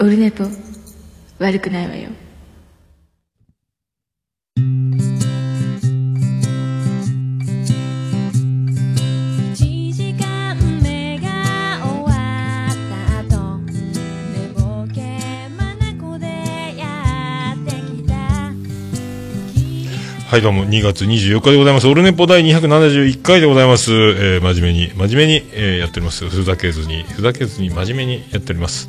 オルネポ悪くないわよ。はい、どうも、2月24日でございます。オルネポ第271回でございます。えー、真面目に、真面目に、えーやっております。ふざけずに、ふざけずに、真面目にやっております。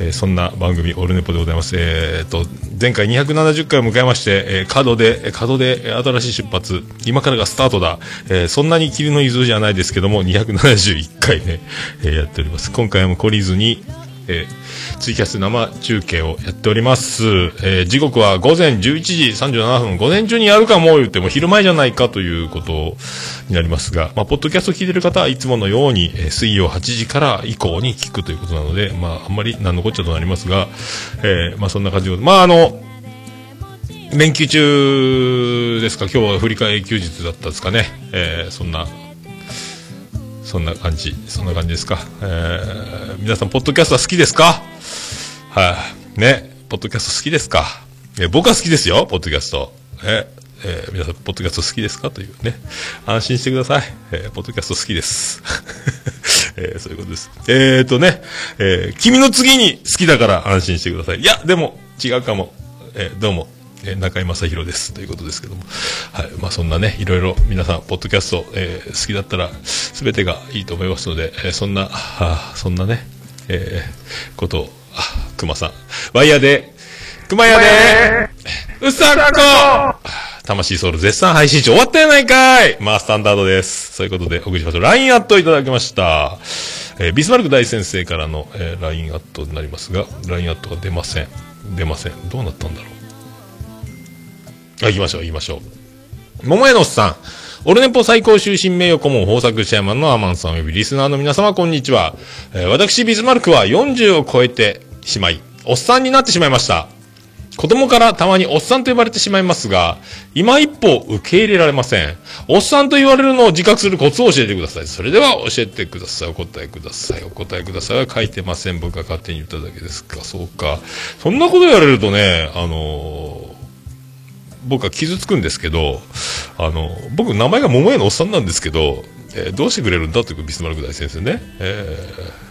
えーそんな番組、オルネポでございます。えーと、前回270回を迎えまして、えー、角で、角で、新しい出発、今からがスタートだ。えーそんなに霧の伊豆じゃないですけども、271回ね、えーやっております。今回も懲りずに、えーツイキャス生中継をやっております。えー時刻は午前11時37分。午前中にやるかも言っても昼前じゃないかということになりますが、まあ、ポッドキャスト聞いてる方はいつものように、えー水曜8時から以降に聞くということなので、まあ、あんまり何のこっちゃとなりますが、えーまあ、そんな感じで、まあ、あの、連休中ですか、今日は振り替え休日だったですかね？えーそんなそんな感じ、そんな感じですか。えー、皆さん、ポッドキャストは好きですか？はい、ね、ポッドキャスト好きですか？えー僕は好きですよ、ポッドキャスト。ええー皆さん、ポッドキャスト好きですか？というね。安心してください。えーポッドキャスト好きです。えーそういうことです。えーとね、えー君の次に好きだから安心してください。いや、でも、違うかも。えーどうも。えー中井正宏です。ということですけども。はい。まあ、そんなね、いろいろ皆さん、ポッドキャスト、えー好きだったら、すべてがいいと思いますので、えーそんな、あーそんなね、えーことを、あ、熊さん。ワイヤーで、熊屋で、うさっこ魂ソウル絶賛配信中終わったやないかいまあ、スタンダードです。そういうことで、送りしましょう。LINE アットいただきました。えービスマルク大先生からの、えー LINE アットになりますが、LINE アットが出ません。出ません。どうなったんだろう。あ、行きましょう、行きましょう。桃屋のおっさん。オルネポ最高終身名誉顧問豊作チェアマンのアマンさん及びリスナーの皆様こんにちは。えー私ビスマルクは40を超えてしまい、おっさんになってしまいました。子供からたまにおっさんと呼ばれてしまいますが、今一歩受け入れられません。おっさんと言われるのを自覚するコツを教えてください。それでは教えてください。お答えください。お答えくださいは書いてません。僕が勝手に言っただけですか。そうか。そんなこと言われるとね、あのー僕は傷つくんですけど、あの、僕、名前が桃屋のおっさんなんですけど、えーどうしてくれるんだというビスマルク大先生ね。えー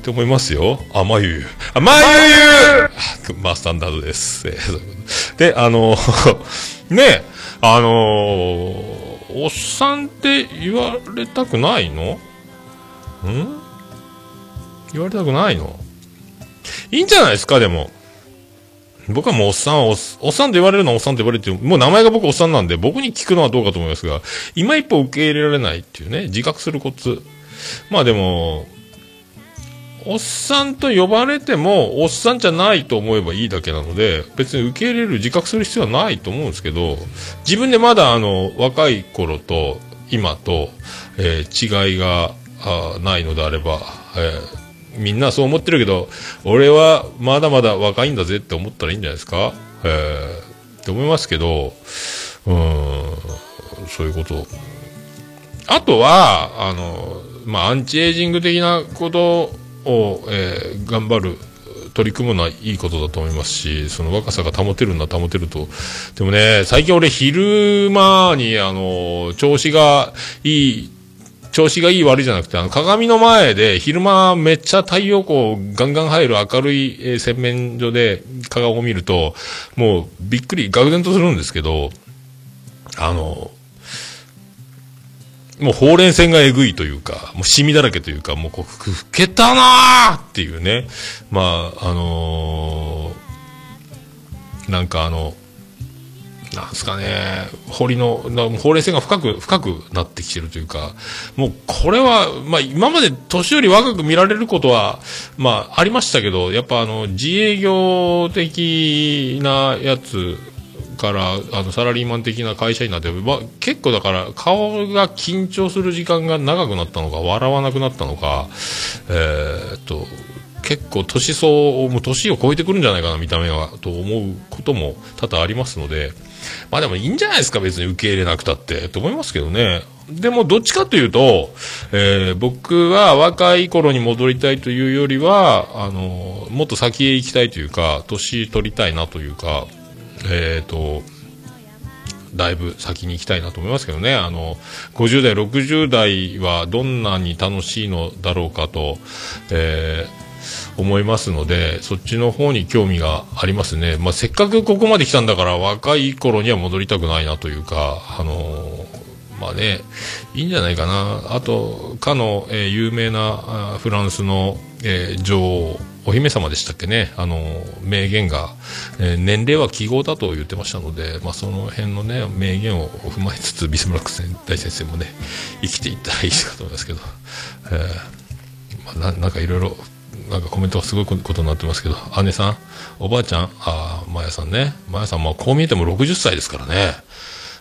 って思いますよ。あ、まゆゆ。あ、まゆゆまあ、スタンダードです。えーで、あの、ね、あのおっさんって言われたくないの？ん？言われたくないの？いいんじゃないですか、でも。僕はもうおっさんはおっおっさんと言われるのはおっさんと言われてる、もう名前が僕おっさんなんで、僕に聞くのはどうかと思いますが、今一歩受け入れられないっていうね、自覚するコツ。まあでも、おっさんと呼ばれても、おっさんじゃないと思えばいいだけなので、別に受け入れる、自覚する必要はないと思うんですけど、自分でまだあの、若い頃と今と、えー違いがあないのであれば、えーみんなそう思ってるけど、俺はまだまだ若いんだぜって思ったらいいんじゃないですか？えーって思いますけど、うん、そういうこと。あとは、あの、まあ、アンチエイジング的なことを、えー頑張る、取り組むのはいいことだと思いますし、その若さが保てるのは保てると。でもね、最近俺昼間に、あの、調子がいい、調子がいい悪いじゃなくて、あの、鏡の前で昼間めっちゃ太陽光ガンガン入る明るい、え洗面所で鏡を見ると、もうびっくり、愕然とするんですけど、あの、もうほうれん線がえぐいというか、もうシミだらけというか、もうこう、ふふけたなーっていうね。まあ、あのーなんかあの、なんですかね、堀の、なほうれん線が深く、深くなってきてるというか、もうこれは、まあ今まで年より若く見られることは、まあありましたけど、やっぱあの、自営業的なやつから、あの、サラリーマン的な会社になって、まあ結構だから顔が緊張する時間が長くなったのか、笑わなくなったのか、えーっと、結構年相、も年を超えてくるんじゃないかな、見た目は、と思うことも多々ありますので、まあでもいいんじゃないですか、別に受け入れなくたって、と思いますけどね。でも、どっちかというと、えー僕は若い頃に戻りたいというよりは、あの、もっと先へ行きたいというか、年取りたいなというか、えっ、と、だいぶ先に行きたいなと思いますけどね。あの、50代、60代はどんなに楽しいのだろうかと、えー思いますので、そっちの方に興味がありますね。まあ、せっかくここまで来たんだから、若い頃には戻りたくないなというか、あのまあね、いいんじゃないかな。あと、かの、えー有名なフランスの、えー女王、お姫様でしたっけね、あの名言が、えー年齢は記号だと言ってましたので、まあ、その辺のね、名言を踏まえつつ、ビスマルク大先生もね、生きていったらいいかと思いますけど、えーまあ、なんかいろいろ、なんかコメントがすごいことになってますけど、姉さん、おばあちゃん、ああ、まやさんね、まやさん、まあ、こう見えても60歳ですからね、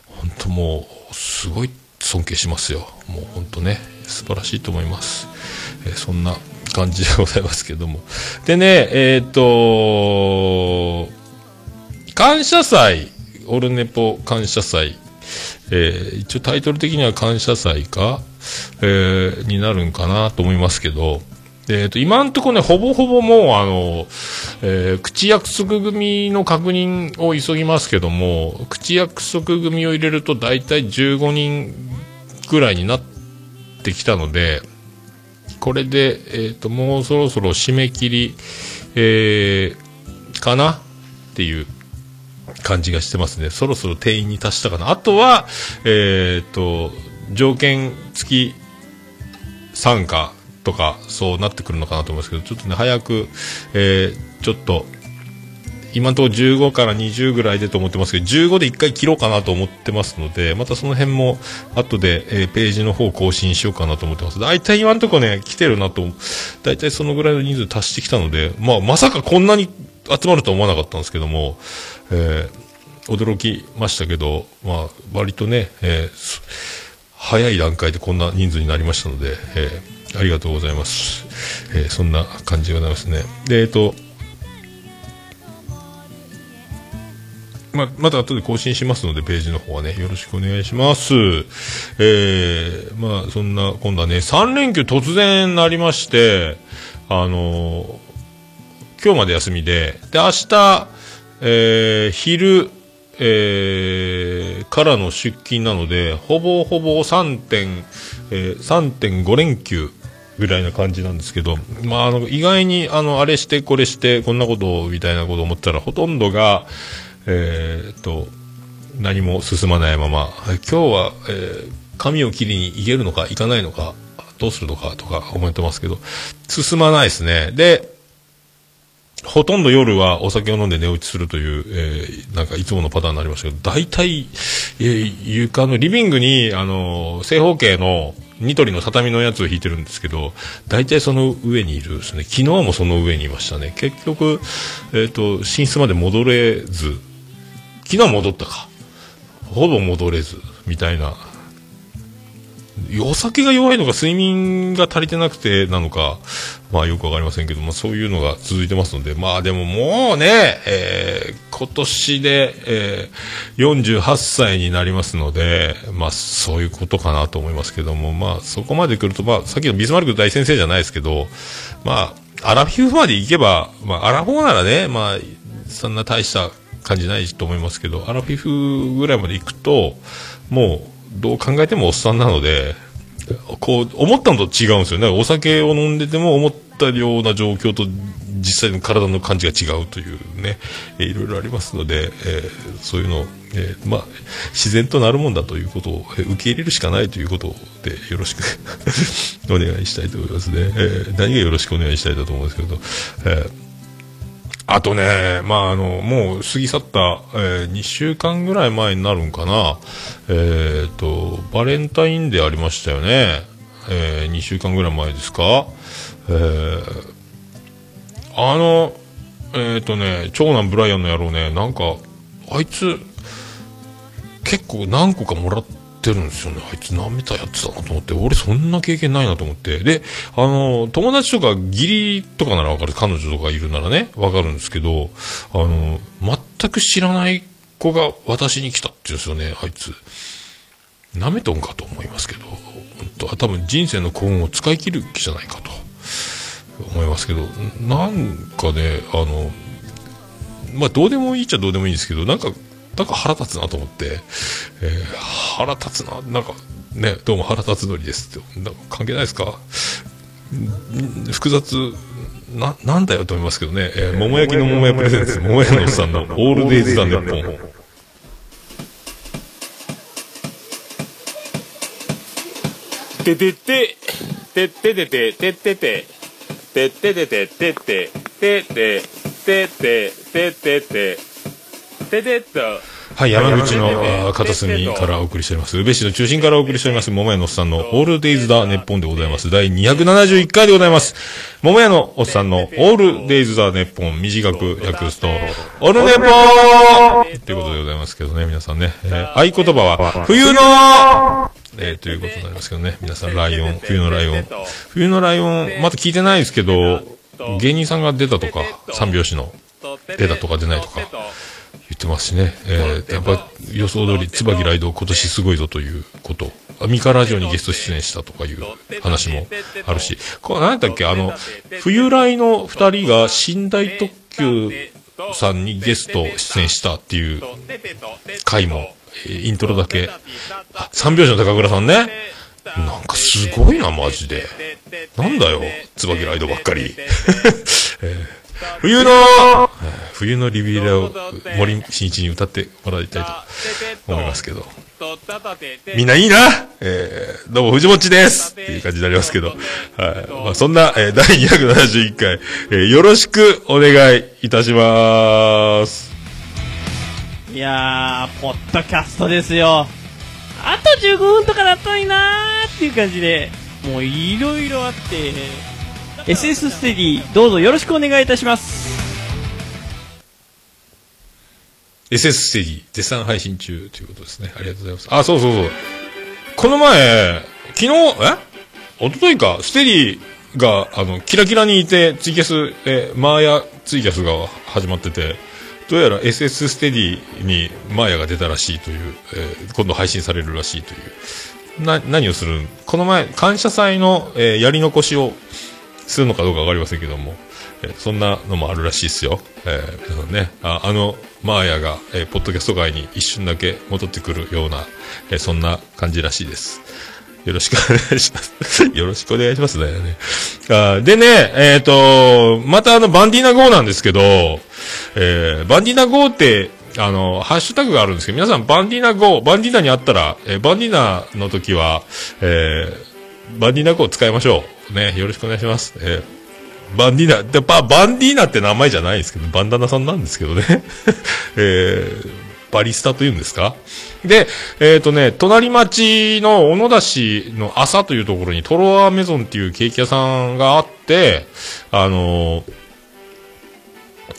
本当もう、すごい尊敬しますよ。もう本当ね、素晴らしいと思います。えーそんな感じでございますけども。でね、えっ、と、感謝祭、オルネポ感謝祭、えー一応タイトル的には感謝祭か、えーになるんかなと思いますけど、えっ、と、今んとこね、ほぼほぼもう、あの、えー口約束組の確認を急ぎますけども、口約束組を入れると大体15人ぐらいになってきたので、これで、えっ、と、もうそろそろ締め切り、えーかなっていう感じがしてますね。そろそろ定員に達したかな。あとは、えっ、と、条件付き参加とか、そうなってくるのかなと思いますけど、ちょっとね、早く、えーちょっと、今のところ15から20ぐらいでと思ってますけど、15で1回切ろうかなと思ってますので、またその辺も後で、えーページの方更新しようかなと思ってます。大体今のところね、来てるなと、大体そのぐらいの人数達してきたので、まあ、まさかこんなに集まるとは思わなかったんですけども、えー驚きましたけど、まあ、割とね、えー早い段階でこんな人数になりましたので、えーありがとうございます。えーそんな感じでございますね。で、えっ、と、ままた後で更新しますので、ページの方はね、よろしくお願いします。えー、まあ、そんな、今度はね、3連休突然なりまして、あのー今日まで休みで、で、明日、えー昼、えーからの出勤なので、ほぼほぼ3点、えー3.5連休ぐらいな感じなんですけど、まあ、あの、意外に、あの、あれして、これして、こんなこと、みたいなことを思ったら、ほとんどが、えーっと、何も進まないまま、今日は、えー髪を切りに行けるのか、行かないのか、どうするのかとか思ってますけど、進まないですね。で、ほとんど夜はお酒を飲んで寝落ちするという、えーなんかいつものパターンになりましたけど、大体、えー床のリビングに、あのー正方形のニトリの畳のやつを引いてるんですけど、大体その上にいるですね。昨日もその上にいましたね。結局、えっ、と、寝室まで戻れず、昨日戻ったか。ほぼ戻れず、みたいな。お酒が弱いのか睡眠が足りてなくてなのか、まあよくわかりませんけど、まあそういうのが続いてますので、まあでももうね、えー今年で、えー48歳になりますので、まあそういうことかなと思いますけども、まあそこまで来ると、まあさっきのビスマルク大先生じゃないですけど、まあアラフィフまで行けば、まあアラフォーならね、まあそんな大した感じないと思いますけど、アラフィフぐらいまで行くと、もうどう考えてもおっさんなので、こう、思ったのと違うんですよね。お酒を飲んでても思ったような状況と実際の体の感じが違うというね、えーいろいろありますので、えーそういうのを、えーまあ、自然となるもんだということを、えー受け入れるしかないということでよろしく お願いしたいと思いますね。えー何がよろしくお願いしたいだと思うんですけど、えーあとね、まあ、あの、もう過ぎ去った、え2週間ぐらい前になるんかな。えっ、と、バレンタインデーありましたよね。え2週間ぐらい前ですか。えーあの、えっ、とね、長男ブライアンの野郎ね、なんか、あいつ、結構何個かもらっててるんですよね。あいつ何メーターやってたなと思って、俺そんな経験ないなと思って。で、あの、友達とか義理とかならわかる。彼女とかいるならね、わかるんですけど、あの、全く知らないこが私に来たって言うんですよね、あいつ。舐めとんかと思いますけど、本当多分人生の幸運を使い切る気じゃないかと思いますけど、なんかね、あの、まあどうでもいいっちゃどうでもいいんですけど、なんか、なんか腹立つなと思って、えー腹立つな、なんか、ね、どうも腹立つのりですって、なんか関係ないですか？ん複雑、な、なんだよと思いますけどね、えー桃焼きの桃屋プレゼンツ、桃屋のおっさんのオールデイズ・ザ・ネッポン。ててて、てっててて、てってて、てっててて、てって、てって、てって、てってて、ててっと。はい、山口の片隅からお送りしております。宇部市の中心からお送りしております、桃屋のおっさんのオールデイズ・ザ・ネッポンでございます。第271回でございます。桃屋のおっさんのオールデイズ・ザ・ネッポン、短く訳すと、オルネポーということでございますけどね、皆さんね。えー合言葉は、冬のえーということになりますけどね。皆さん、ライオン、冬のライオン。冬のライオン、まだ聞いてないですけど、芸人さんが出たとか、三拍子の出たとか出ないとか、言ってますしね。えー、やっぱ予想通り、椿ライド今年すごいぞということ。アミカラジオにゲスト出演したとかいう話もあるし、これ何だっけあの、冬来の二人が寝台特急さんにゲスト出演したっていう回も、えーイントロだけ、あ、三拍子の高倉さんね。なんかすごいな、マジで。なんだよ、椿ライドばっかり。えー冬の、えー冬のリビエラを森進一に歌ってもらいたいと思いますけど。みんないいなえー、どうも藤持ですっていう感じになりますけど。はい。まあ、そんな、えー第271回、えーよろしくお願いいたします。いやー、ポッドキャストですよ。あと15分とかだったのになーっていう感じで、もういろいろあって、SS ステディ、どうぞよろしくお願いいたします。SS ステージ、絶賛配信中ということですね。ありがとうございます。あ、そうそうそう。この前、昨日、え？一昨日か、ステディが、あの、キラキラにいて、ツイキャス、え、マーヤツイキャスが始まってて、どうやら SS ステディにマーヤが出たらしいという、えー今度配信されるらしいという。な、何をするこの前、感謝祭の、えーやり残しをするのかどうかわかりませんけども、えーそんなのもあるらしいですよ。えー皆さんね、ああの、マーヤが、えーポッドキャスト界に一瞬だけ戻ってくるような、えーそんな感じらしいです。よろしくお願いします。よろしくお願いしますね。あでね、えっ、と、またあの、バンディーナ GO なんですけど、えーバンディーナ GO って、あの、ハッシュタグがあるんですけど、皆さん、バンディーナ GO、バンディーナにあったら、えーバンディーナの時は、えーバンディーナ GO 使いましょう。ね、よろしくお願いします。えーバンディーナ、で、バ、バンディーナって名前じゃないですけど、バンダナさんなんですけどね。えーバリスタというんですか？で、えっ、とね、隣町の小野田市の朝というところにトロワメゾンっていうケーキ屋さんがあって、あのー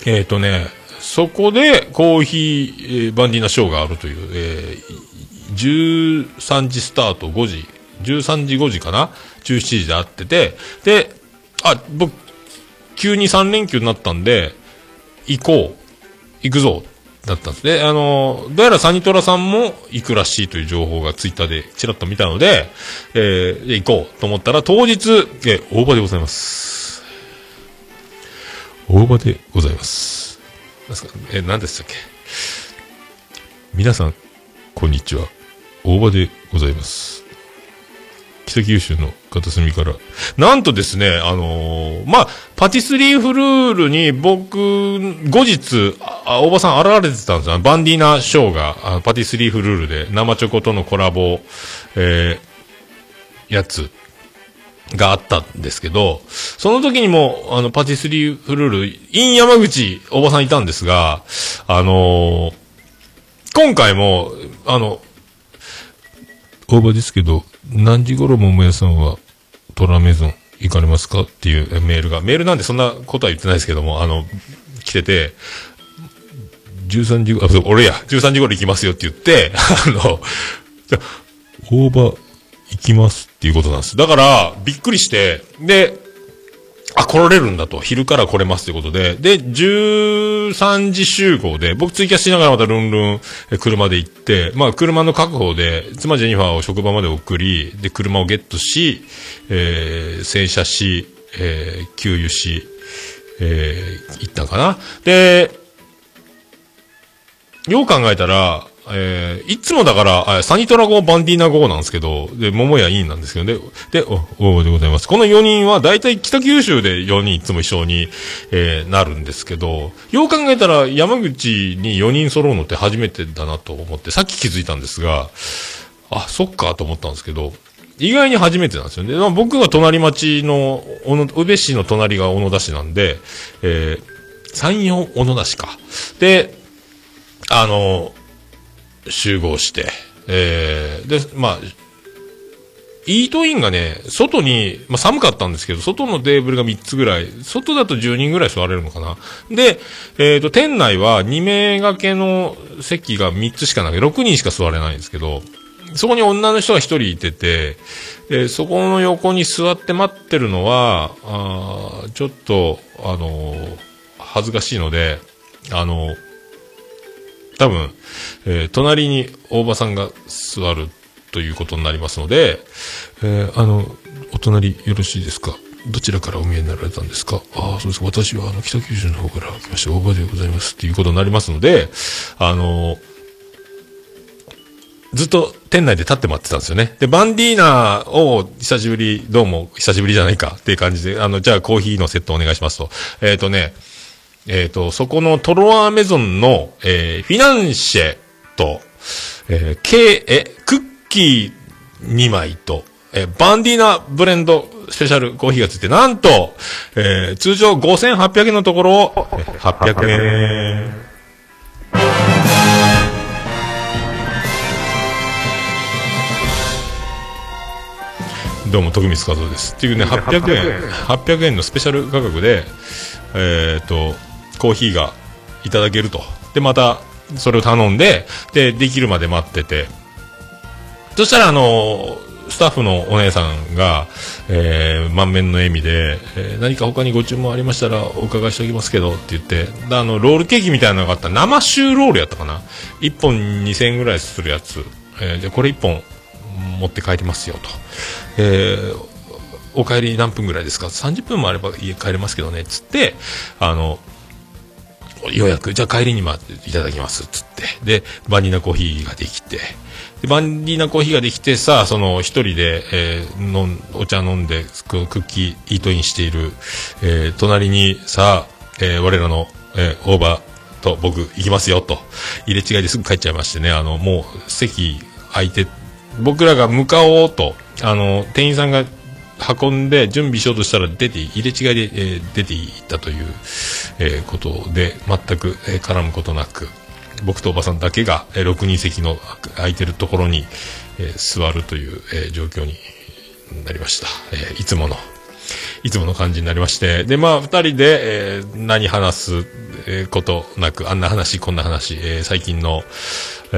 えっ、とね、そこでコーヒー、えーバンディーナショーがあるという、えー13時スタート5時、13時5時かな ?17 時で会ってて、で、あ、僕、急に3連休になったんで、行こう、行くぞ、だったんですね。あの、どうやらサニトラさんも行くらしいという情報がツイッターでちらっと見たので、えー行こうと思ったら当日、えー大場でございます。大場でございます。なんですかえー何でしたっけ？皆さん、こんにちは。大場でございます。北九州の片隅から。なんとですね、あのーまあ、パティスリーフルールに僕、後日、あ、大場さん現れてたんですよ。バンディーナショーが、あパティスリーフルールで生チョコとのコラボ、えー、やつがあったんですけど、その時にも、あの、パティスリーフルール、イン山口、大場さんいたんですが、あのー今回も、あの、大場ですけど、何時頃桃屋さんはトラメゾン行かれますかっていうメールが、メールなんでそんなことは言ってないですけども、あの、来てて、13時、あ、そう、俺や、13時頃行きますよって言って、あの、じゃ大場行きますっていうことなんです。だから、びっくりして、で、あ、来られるんだと。昼から来れますということで。で、13時集合で、僕ツイキャスしながらまたルンルン車で行って、まあ車の確保で、妻ジェニファーを職場まで送り、で、車をゲットし、えー、洗車し、えー、給油し、えー、行ったかな。で、よう考えたら、えー、いつもだから、サニトラ号、バンディーナ号なんですけど、で、桃屋インなんですけど、で、で、お、おでございます。この4人は、大体北九州で4人いつも一緒に、えー、なるんですけど、よう考えたら、山口に4人揃うのって初めてだなと思って、さっき気づいたんですが、あ、そっかと思ったんですけど、意外に初めてなんですよね。まあ、僕が隣町の、小野宇部市の隣が小野田市なんで、えー、山陽小野田市か。で、あの、集合して、えー、で、まあ、イートインがね、外に、まあ寒かったんですけど、外のテーブルが3つぐらい、外だと10人ぐらい座れるのかな。で、えっ、と、店内は2名掛けの席が3つしかなくて、6人しか座れないんですけど、そこに女の人が1人いてて、で、そこの横に座って待ってるのは、あちょっと、あのー恥ずかしいので、あのー多分、えー隣に大場さんが座るということになりますので、えーあの、お隣よろしいですか？どちらからお見えになられたんですか？ああ、そうです。私はあの北九州の方から来ました。大場でございます。っていうことになりますので、あのずっと店内で立って待ってたんですよね。で、バンディーナを久しぶり、どうも久しぶりじゃないかっていう感じで、あの、じゃあコーヒーのセットお願いしますと。えっ、とね、えっ、と、そこのトロワーメゾンの、えーフィナンシェと、えー、ケえ、クッキー2枚と、えーバンディーナブレンドスペシャルコーヒーがついて、なんと、えー通常5800円のところを、えー800円。どうも、徳光和夫です。っていうね、800円、800円のスペシャル価格で、えっ、と、コーヒーがいただけると。で、また、それを頼んで、で、できるまで待ってて。そしたら、あの、スタッフのお姉さんが、えー、満面の笑みで、えー何か他にご注文ありましたらお伺いしておきますけどって言って、あの、ロールケーキみたいなのがあった生シューロールやったかな ?1 本2000円ぐらいするやつ。えーじゃあこれ1本持って帰りますよと。えーお帰り何分ぐらいですか ?30 分もあれば家帰れますけどね、つって、あの、予約、じゃあ帰りにまいただきますっ、つって。で、バニラコーヒーができて、でバニラコーヒーができて、さあ、その一人で、えー飲んお茶飲んで、クッキー、イートインしている、えー隣に、さあ、えー我らの、えー、大場と僕行きますよ、と。入れ違いですぐ帰っちゃいましてね、あの、もう席空いて、僕らが向かおうと、あの、店員さんが運んで準備しようとしたら出て、入れ違いで、えー出ていったという、えーことで、全く、えー絡むことなく、僕とおばさんだけが、えー6人席の空いてるところに、えー座るという、えー状況になりました。えーいつもの、いつもの感じになりまして、で、まあ、二人で、えー何話す、えことなく、あんな話、こんな話、えー最近の、え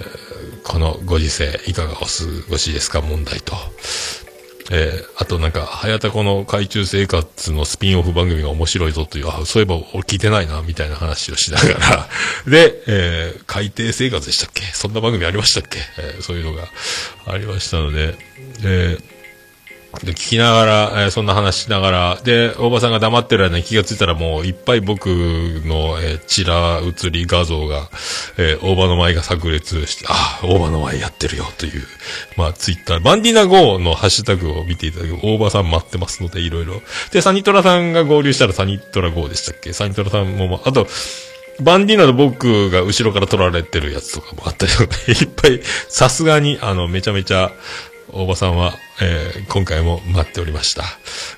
ーこのご時世、いかがお過ごしですか問題と。えーあとなんか、早田この海中生活のスピンオフ番組が面白いぞという、あ、そういえば俺聞いてないな、みたいな話をしながら、で、えー海底生活でしたっけ？そんな番組ありましたっけ、えーそういうのがありましたので、えーで、聞きながら、えーそんな話しながら、で、大場さんが黙ってる間に気がついたらもういっぱい僕の、えー、チラ写り画像が、えー大場の前が炸裂して、あ、大場の前やってるよという、まあ、ツイッター、バンディナ GO のハッシュタグを見ていただく大場さん待ってますので、いろいろ。で、サニトラさんが合流したらサニトラ GO でしたっけ？サニトラさんも、あと、バンディーナと僕が後ろから撮られてるやつとかもあったりとか、いっぱい、さすがに、あの、めちゃめちゃ、大場さんは、えー今回も待っておりました。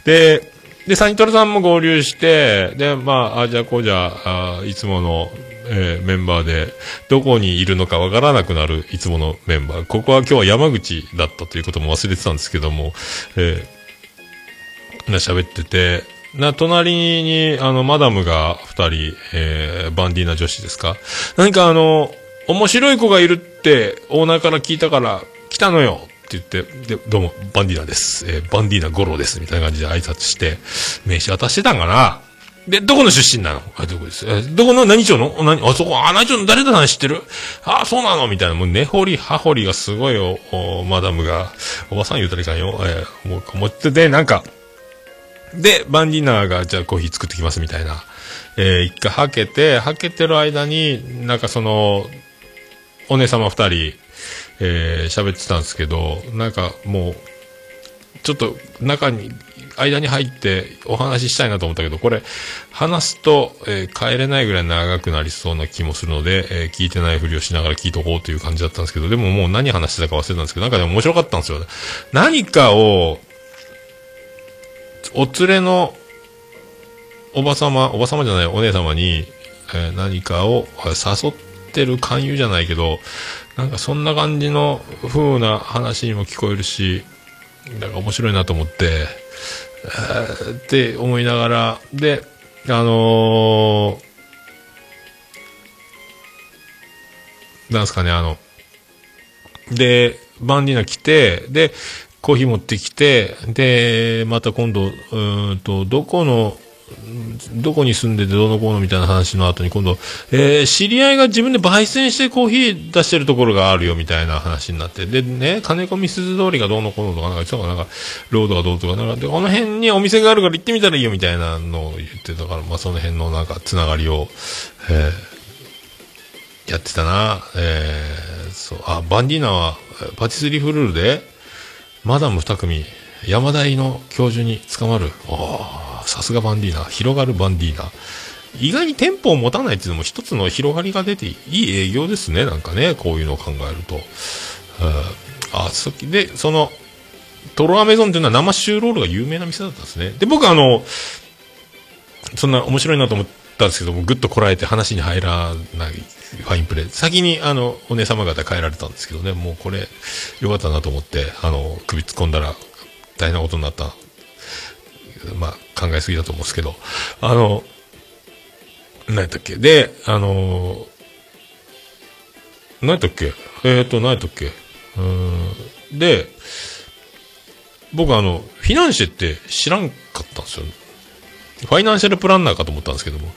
で、で、サニトラさんも合流して、で、まあ、あじゃこうじゃあ、いつもの、えーメンバーで、どこにいるのかわからなくなるいつものメンバー。ここは今日は山口だったということも忘れてたんですけども、えーな、喋ってて、な、隣に、あの、マダムが二人、えーバンディーナ女子ですか？何かあの、面白い子がいるって、オーナーから聞いたから、来たのよ言って、で、どうも、バンディーナです。えーバンディーナ五郎です。みたいな感じで挨拶して、名刺渡してたんかな。で、どこの出身なの？あ、どこです？えどこの何町の？何あそこ、あ、何町の？誰ださん知ってる？あ、そうなの？みたいな、もう根掘り葉掘りがすごいお、おマダムが、おばさん言うたらいかんよ。えーもう、持ってて、なんか、で、バンディーナが、じゃあコーヒー作ってきますみたいな。えー一回はけて、はけてる間に、なんかその、お姉様二人、えー喋ってたんですけど、なんかもう、ちょっと中に、間に入ってお話ししたいなと思ったけど、これ、話すと、えー帰れないぐらい長くなりそうな気もするので、えー聞いてないふりをしながら聞いとこうという感じだったんですけど、でももう何話してたか忘れたんですけど、なんかでも面白かったんですよね。何かを、お連れのおばさま、おばさまじゃない、お姉様に、えー何かを誘ってる勧誘じゃないけど、なんかそんな感じの風な話にも聞こえるし、なんか面白いなと思って、えーって思いながら、で、あのーなんすかね、あの、で、バンディーナ来て、で、コーヒー持ってきて、で、また今度、うんと、どこの、どこに住んでてどうのこうのみたいな話の後に今度、えー知り合いが自分で焙煎してコーヒー出してるところがあるよみたいな話になって、でね、金子みすず通りがどうのこうのとか、なんか言ってたかなんか、ロードがどうとか、なんか、で、この辺にお店があるから行ってみたらいいよみたいなのを言ってたから、まあその辺のなんかつながりを、えーやってたな。えーそう、あ、バンディーナは、パティスリーフルールで、マダム二組、山大の教授に捕まる。ああ、さすがバンディーナ。広がるバンディーナ。意外に店舗を持たないっていうのも一つの広がりが出ていい営業ですね。なんかね、こういうのを考えると。あ、そで、その、トロアメゾンっていうのは生シューロールが有名な店だったんですね。で、僕あの、そんな面白いなと思ったんですけども、ぐっとこらえて話に入らないファインプレー。先にあの、お姉様方帰られたんですけどね、もうこれ、よかったなと思って、あの、首突っ込んだら大変なことになった。まあ、考えすぎだと思うんですけど、あの、何やったっけ？で、あの、何やったっけ？えっ、ー、と、何やったっけ？うん。で、僕あの、フィナンシェって知らんかったんですよ。ファイナンシャルプランナーかと思ったんですけども、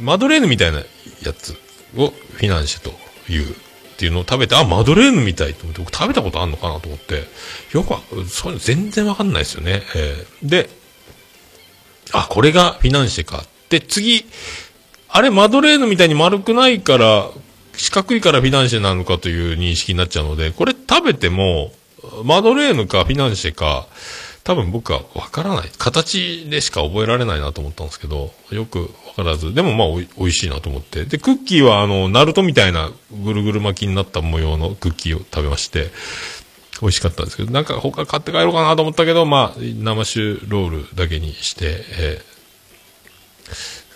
マドレーヌみたいなやつをフィナンシェというっていうのを食べて、あ、マドレーヌみたいと思って、僕食べたことあるのかなと思って、よくわ、そういうの全然わかんないですよね。えーで、あ、これがフィナンシェか。で、次、あれ、マドレーヌみたいに丸くないから、四角いからフィナンシェなのかという認識になっちゃうので、これ食べても、マドレーヌかフィナンシェか、多分僕はわからない。形でしか覚えられないなと思ったんですけど、よくわからず、でもまあ美味しいなと思って。で、クッキーはあの、ナルトみたいなぐるぐる巻きになった模様のクッキーを食べまして、美味しかったんですけど、なんか他買って帰ろうかなと思ったけど、まあ、生酒ロールだけにして、えー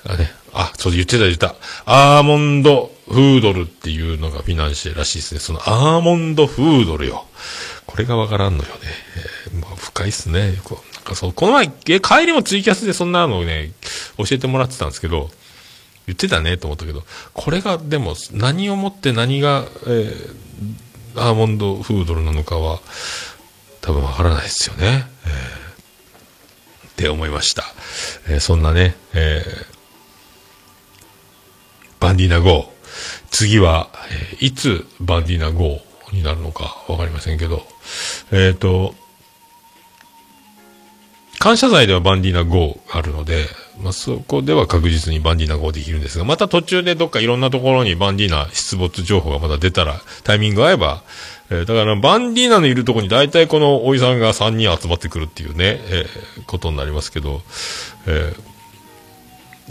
あね、あ、そう言ってた言ってた。アーモンドフードルっていうのがフィナンシェらしいですね。そのアーモンドフードルよ。これがわからんのよね。えーまあ、深いっすね。こうなんかそう、この前、え帰りもツイキャスでそんなのをね、教えてもらってたんですけど、言ってたねと思ったけど、これがでも何をもって何が、えーアーモンドフードルなのかは多分わからないですよね。えーって思いました。えーそんなね、えーバンディーナ GO。次は、えーいつバンディーナ GO になるのかわかりませんけど、えっ、と、感謝祭ではバンディーナ GO があるので、まあ、そこでは確実にバンディーナ号できるんですが、また途中でどっかいろんなところにバンディーナ出没情報がまだ出たら、タイミング合えば、えーだからバンディーナのいるところに大体このおいさんが3人集まってくるっていうね、えーことになりますけど、えー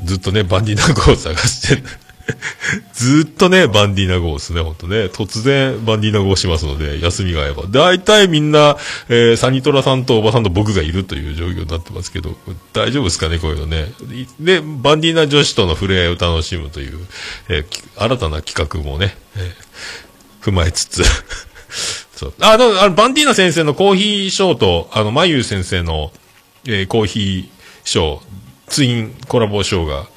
ずっとね、バンディーナ号を探して、ずっとね、バンディーナ号ですね、ほんとね。突然、バンディーナ号しますので、休みが合えば。大体みんな、えーサニトラさんとおばさんと僕がいるという状況になってますけど、大丈夫ですかね、こういうのね。で、バンディーナ女子との触れ合いを楽しむという、えー新たな企画もね、えー踏まえつつ、そう。あ、あの、バンディーナ先生のコーヒーショーと、あの、まゆ先生の、えーコーヒーショー、ツインコラボショーが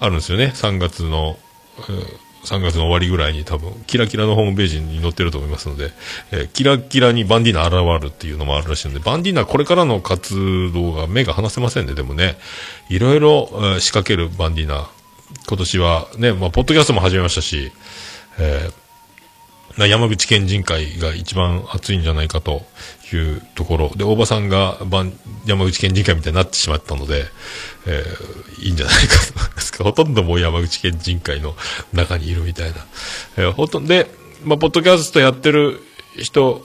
あるんですよね。3月の、3月の終わりぐらいに多分、キラキラのホームページに載ってると思いますので、えーキラキラにバンディーナ現るっていうのもあるらしいので、バンディーナこれからの活動が目が離せませんね、でもね。いろいろ、えー仕掛けるバンディーナ。今年はね、まあ、ポッドキャストも始めましたし、えー山口県人会が一番熱いんじゃないかというところで、大場さんが山口県人会みたいになってしまったので、えーいいんじゃないかと思いますか。ほとんどもう山口県人会の中にいるみたいな。えーほとんど、で、まあ、ポッドキャストやってる人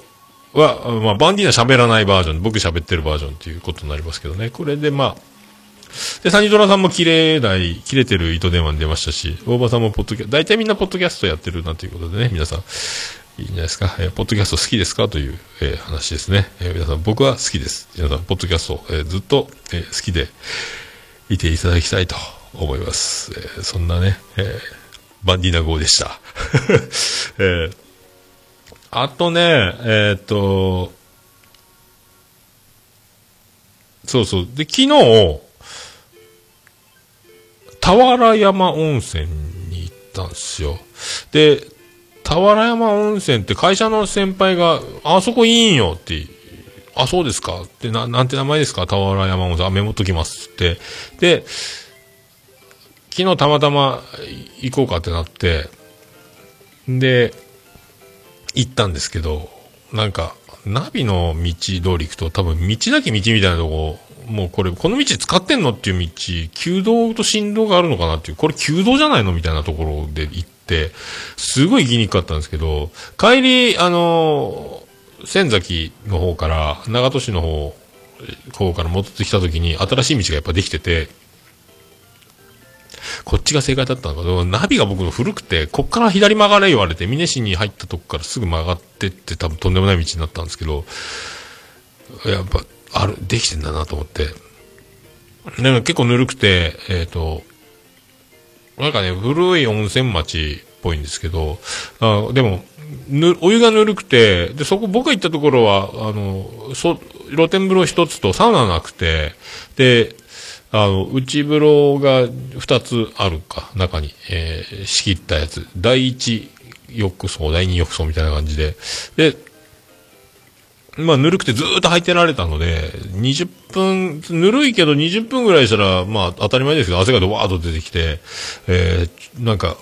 は、まあ、バンディーナ喋らないバージョン、僕喋ってるバージョンということになりますけどね。これでまあ、で、サニトラさんも切れない、切れてる糸電話に出ましたし、大場さんもポッドキャスト大体みんなポッドキャストやってるなということでね、皆さん、いいんじゃないですか？えーポッドキャスト好きですか？という、えー話ですね。えー皆さん、僕は好きです。皆さん、ポッドキャスト、えーずっと、えー好きでいていただきたいと思います。えーそんなね、えーバンディーナ号でした。えーあとね、えーっと、そうそう。で、昨日、俵山温泉に行ったんですよ。で、俵山温泉って会社の先輩が、あそこいいんよって、あ、そうですか？って、な、なんて名前ですか？俵山温泉。あ、メモっときますって。で、昨日たまたま行こうかってなって、で、行ったんですけど、なんか、ナビの道通り行くと多分道なき道みたいなとこ、もうこれ、この道使ってんのっていう道、旧道と新道があるのかなっていう、これ旧道じゃないのみたいなところで行って、すごい行きにくかったんですけど、帰り、あの仙崎の方から、長門市の方、方から戻ってきた時に新しい道がやっぱできてて、こっちが正解だったのかどナビが僕の古くて、こっから左曲がれ言われて、峰市に入ったとこからすぐ曲がってって多分とんでもない道になったんですけど、やっぱ、ある、できてんだなと思って。でも結構ぬるくて、えっ、と、なんかね、古い温泉町っぽいんですけど、あでも、ぬ、お湯がぬるくて、で、そこ、僕が行ったところは、あの、そ、露天風呂一つとサウナなくて、で、あの、内風呂が二つあるか、中に、えー仕切ったやつ。第一浴槽、第二浴槽みたいな感じで。で、まあ、ぬるくてずーっと入ってられたので、20分、ぬるいけど20分ぐらいしたら、まあ、当たり前ですけど、汗がドワーッと出てきて、えーなんか、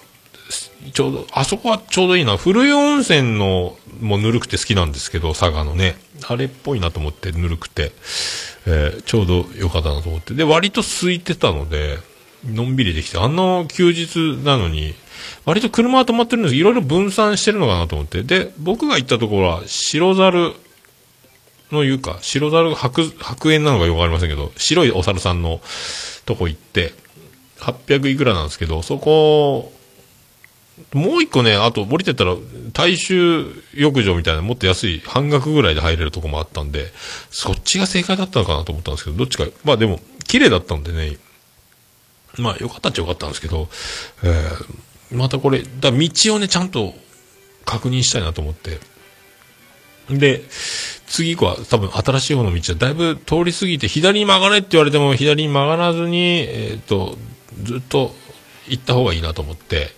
ちょうど、あそこはちょうどいいな。古い温泉の、もぬるくて好きなんですけど、佐賀のね。あれっぽいなと思って、ぬるくて。えーちょうど良かったなと思って。で、割と空いてたので、のんびりできて、あんな休日なのに、割と車は止まってるんですけど、いろいろ分散してるのかなと思って。で、僕が行ったところは、白猿の湯か、白猿白、白煙なのかよくわかりませんけど、白いお猿さんのとこ行って、800いくらなんですけど、そこ、もう一個ね、あと降りてったら、大衆浴場みたいなもっと安い半額ぐらいで入れるとこもあったんで、そっちが正解だったのかなと思ったんですけど、どっちか、まあでも、綺麗だったんでね、まあ良かったっちゃ良かったんですけど、えーまたこれ、だ道をね、ちゃんと確認したいなと思って、で、次以降は多分新しい方の道はだいぶ通り過ぎて、左に曲がれって言われても左に曲がらずに、えっ、と、ずっと行った方がいいなと思って、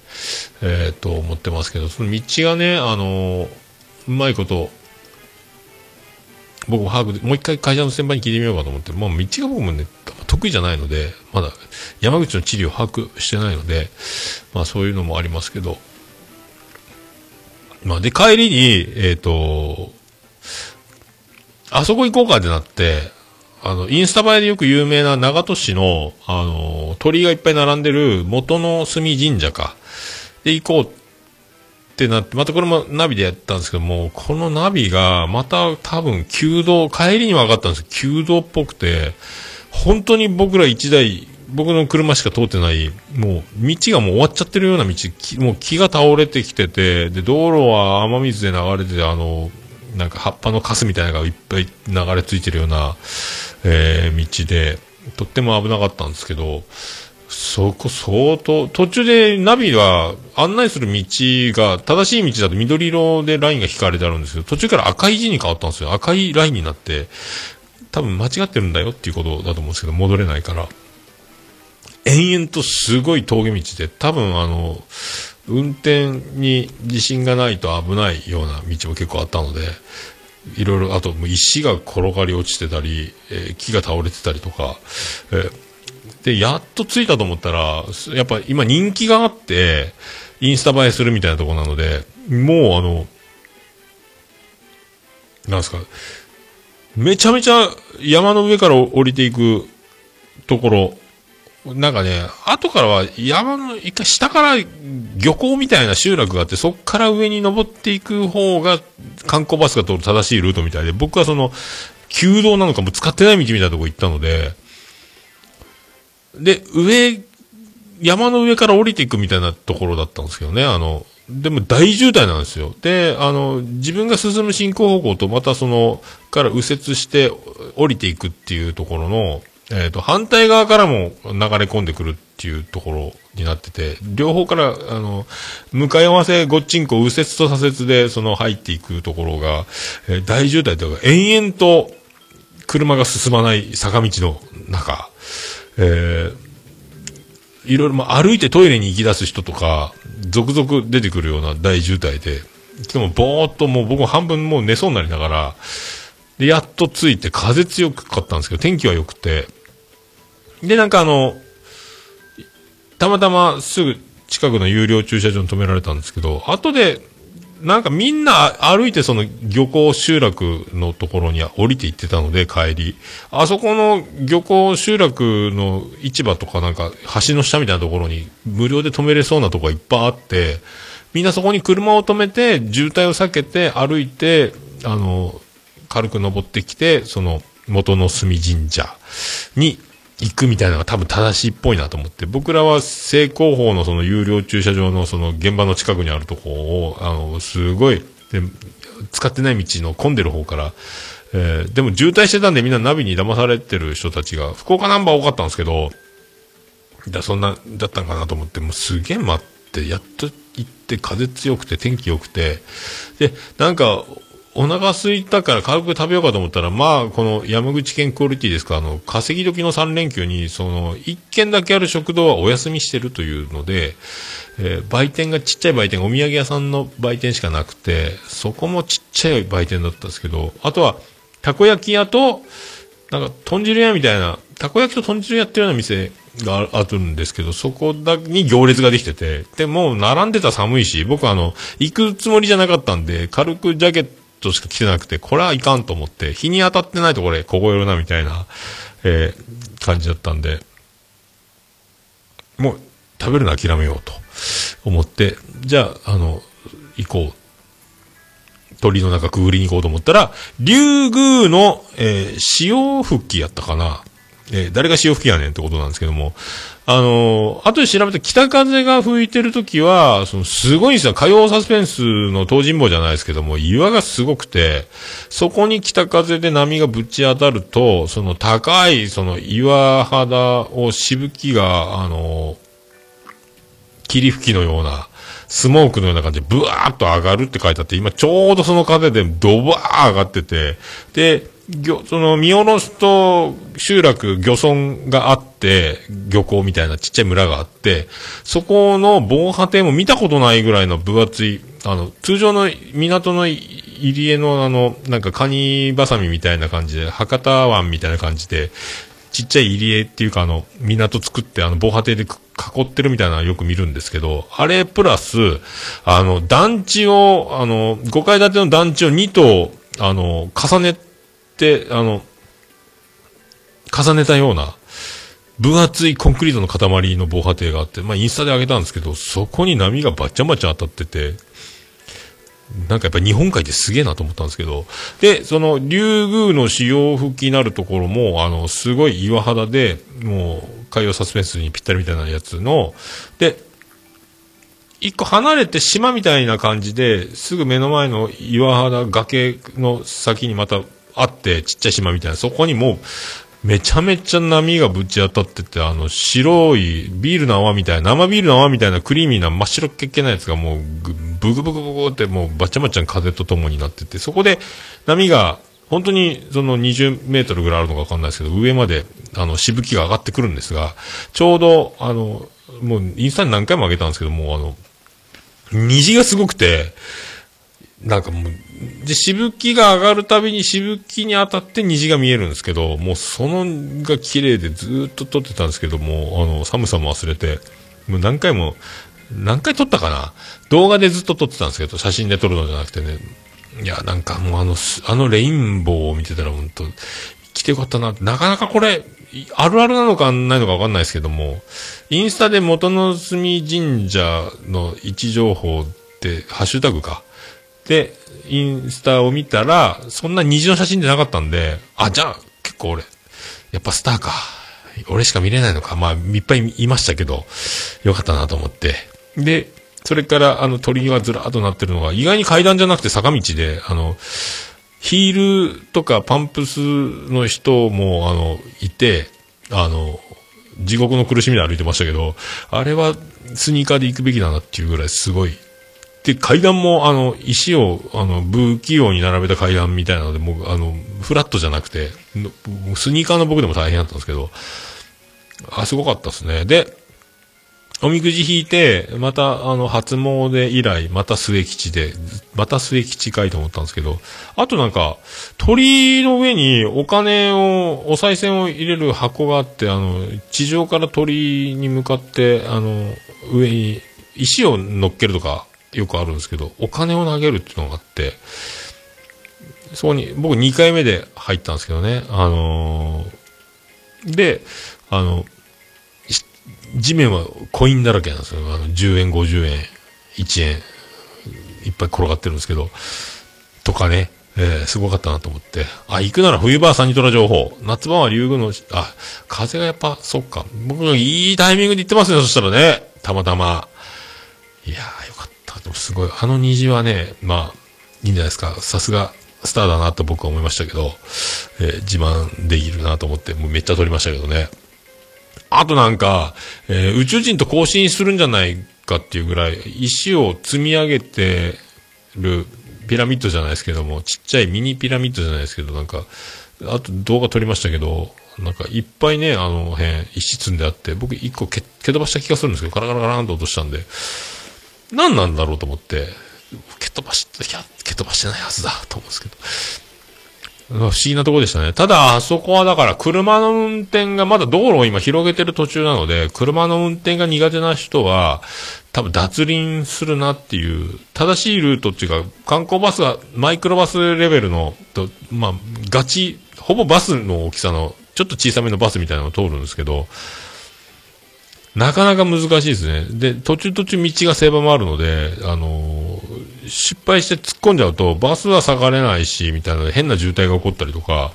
えっ、と、思ってますけど、その道がね、あのうまいこと、僕も把握で、もう一回会社の先輩に聞いてみようかと思って、まあ道が僕もね、得意じゃないので、まだ山口の地理を把握してないので、まあそういうのもありますけど、まあで、帰りに、えっ、と、あそこ行こうかってなって、あの、インスタ映えでよく有名な長門市の、あの、鳥居がいっぱい並んでる元の住神社か。で、行こうってなって、またこれもナビでやったんですけども、このナビが、また多分、旧道、帰りに分かったんですけど、旧道っぽくて、本当に僕ら一台、僕の車しか通ってない、もう、道がもう終わっちゃってるような道、もう木が倒れてきてて、で、道路は雨水で流れてて、あの、なんか葉っぱのカスみたいなのがいっぱい流れ着いてるような、えー道で、とっても危なかったんですけど、そこ相当、途中でナビは案内する道が正しい道だと緑色でラインが引かれてあるんですけど、途中から赤い字に変わったんですよ。赤いラインになって、多分間違ってるんだよっていうことだと思うんですけど、戻れないから。延々とすごい峠道で、多分あの、運転に自信がないと危ないような道も結構あったので、いろいろ、あともう石が転がり落ちてたり、えー木が倒れてたりとか、えーで、やっと着いたと思ったら、やっぱ今人気があって、インスタ映えするみたいなところなので、もうあの、なんですか、めちゃめちゃ山の上から降りていくところ、なんかね、後からは山の一回下から漁港みたいな集落があって、そこから上に登っていく方が観光バスが通る正しいルートみたいで、僕はその、旧道なのかも使ってない道みたいなとこ行ったので、で、上、山の上から降りていくみたいなところだったんですけどね、あの、でも大渋滞なんですよ。で、あの、自分が進む進行方向とまたその、から右折して降りていくっていうところの、えっ、と、反対側からも流れ込んでくるっていうところになってて、両方から、あの、向かい合わせごっちんこ右折と左折でその入っていくところが、えー大渋滞というか、延々と車が進まない坂道の中、えーいろいろ、まあ、歩いてトイレに行き出す人とか、続々出てくるような大渋滞で、しかもぼーっともう僕も半分もう寝そうになりながら、で、やっと着いて風強かったんですけど、天気は良くて、で、なんかあの、たまたますぐ近くの有料駐車場に止められたんですけど、後で、なんかみんな歩いてその漁港集落のところに降りて行ってたので帰り。あそこの漁港集落の市場とかなんか橋の下みたいなところに無料で止めれそうなとこがいっぱいあって、みんなそこに車を止めて渋滞を避けて歩いて、あの、軽く登ってきて、その元の住神社に行くみたいなのが多分正しいっぽいなと思って、僕らは正攻法のその有料駐車場のその現場の近くにあるとこを、あの、すごい、で使ってない道の混んでる方から、えーでも渋滞してたんでみんなナビに騙されてる人たちが、福岡ナンバー多かったんですけど、だそんな、だったんかなと思って、もうすげえ待って、やっと行って風強くて天気良くて、で、なんか、お腹空いたから軽く食べようかと思ったら、まあ、この山口県クオリティですか、あの、稼ぎ時の3連休に、その、一軒だけある食堂はお休みしてるというので、えー売店がちっちゃい売店、お土産屋さんの売店しかなくて、そこもちっちゃい売店だったんですけど、あとは、たこ焼き屋と、なんか、豚汁屋みたいな、たこ焼きと豚汁やってるような店があるんですけど、そこだに行列ができてて、で、もう並んでた寒いし、僕あの、行くつもりじゃなかったんで、軽くジャケットしか着てなくて、これはいかんと思って、日に当たってないとこれ、凍えるな、みたいな、えー感じだったんで、もう、食べるの諦めようと思って、じゃあ、あの、行こう。鳥の中くぐりに行こうと思ったら、竜宮の、えー潮吹きやったかな。えー誰が潮吹きやねんってことなんですけども、あのー後で調べて北風が吹いてるときは、そのすごいんですよ。火曜サスペンスの東尋坊じゃないですけども、岩がすごくて、そこに北風で波がぶち当たると、その高い、その岩肌をしぶきが、あの霧吹きのような、スモークのような感じでブワーッと上がるって書いてあって、今ちょうどその風でドバー上がってて、で、その見下ろすと集落、漁村があって、漁港みたいなちっちゃい村があって、そこの防波堤も見たことないぐらいの分厚い、あの、通常の港の入り江のあの、なんかカニバサミみたいな感じで、博多湾みたいな感じで、ちっちゃい入り江っていうかあの、港作ってあの、防波堤で囲ってるみたいなのよく見るんですけど、あれプラス、あの、団地を、あの、5階建ての団地を2棟、あの、重ねて、あの、重ねたような、分厚いコンクリートの塊の防波堤があって、まあ、インスタで上げたんですけど、そこに波がバッチャンバッチャ当たってて、なんかやっぱ日本海ってすげえなと思ったんですけど、で、その、竜宮の潮吹きになるところも、あの、すごい岩肌で、もう、海洋サスペンスにぴったりみたいなやつの、で、一個離れて島みたいな感じで、すぐ目の前の岩肌、崖の先にまたあって、ちっちゃい島みたいな、そこにもう、めちゃめちゃ波がぶち当たってて、あの、白いビールの泡みたいな、生ビールの泡みたいなクリーミーな真っ白っけっけなやつがもう、ブグブグブグってもうバチャバチャ風とともになってて、そこで波が、本当にその20メートルぐらいあるのかわかんないですけど、上まで、あの、しぶきが上がってくるんですが、ちょうど、あの、もうインスタに何回も上げたんですけど、もうあの、虹がすごくて、なんかもう、で、しぶきが上がるたびにしぶきに当たって虹が見えるんですけど、もうそのが綺麗でずっと撮ってたんですけども、あの、寒さも忘れて、もう何回も、何回撮ったかな？動画でずっと撮ってたんですけど、写真で撮るのじゃなくてね。いや、なんかもうあの、あのレインボーを見てたら本当来てよかったなって。なかなかこれ、あるあるなのかないのかわかんないですけども、インスタで元の住神社の位置情報って、ハッシュタグか。で、インスタを見たら、そんな虹の写真でなかったんで、あ、じゃあ、結構俺、やっぱスターか。俺しか見れないのか。まあ、いっぱいいましたけど、よかったなと思って。で、それから、あの、鳥居がずらーっとなってるのが、意外に階段じゃなくて坂道で、あの、ヒールとかパンプスの人も、あの、いて、あの、地獄の苦しみで歩いてましたけど、あれはスニーカーで行くべきだなっていうぐらいすごい。で、階段も、あの、石を、あの、不器用に並べた階段みたいなので、もう、あの、フラットじゃなくて、スニーカーの僕でも大変だったんですけど、あ、すごかったですね。で、おみくじ引いて、また、あの、初詣以来、また末吉で、また末吉かいと思ったんですけど、あとなんか、鳥の上にお金を、お賽銭を入れる箱があって、あの、地上から鳥に向かって、あの、上に石を乗っけるとか、よくあるんですけど、お金を投げるっていうのがあって、そこに、僕2回目で入ったんですけどね、あのーで、あの、地面はコインだらけなんですよ。あの、10円、50円、1円、いっぱい転がってるんですけど、とかね、えーすごかったなと思って。あ、行くなら冬場はサニトラ情報。夏場は竜宮の、あ、風がやっぱ、そっか。僕がいいタイミングで行ってますね、そしたらね。たまたま。いや、すごい。あの虹はね、まあ、いいんじゃないですか。さすが、スターだなと僕は思いましたけど、えー自慢できるなと思って、もうめっちゃ撮りましたけどね。あとなんか、えー宇宙人と交信するんじゃないかっていうぐらい、石を積み上げてるピラミッドじゃないですけども、ちっちゃいミニピラミッドじゃないですけど、なんか、あと動画撮りましたけど、なんかいっぱいね、あの辺、石積んであって、僕一個蹴蹴飛ばした気がするんですけど、カラカラカラーンと落としたんで、何なんだろうと思って、蹴飛ばし、いや、蹴飛ばしてないはずだと思うんですけど。不思議なところでしたね。ただ、あそこはだから、車の運転がまだ道路を今広げてる途中なので、車の運転が苦手な人は、多分脱輪するなっていう、正しいルートっていうか、観光バスが、マイクロバスレベルの、とまあ、ガチ、ほぼバスの大きさの、ちょっと小さめのバスみたいなのを通るんですけど、なかなか難しいですね。で、途中途中道が狭まるので、あのー失敗して突っ込んじゃうと、バスは下がれないし、みたいな変な渋滞が起こったりとか、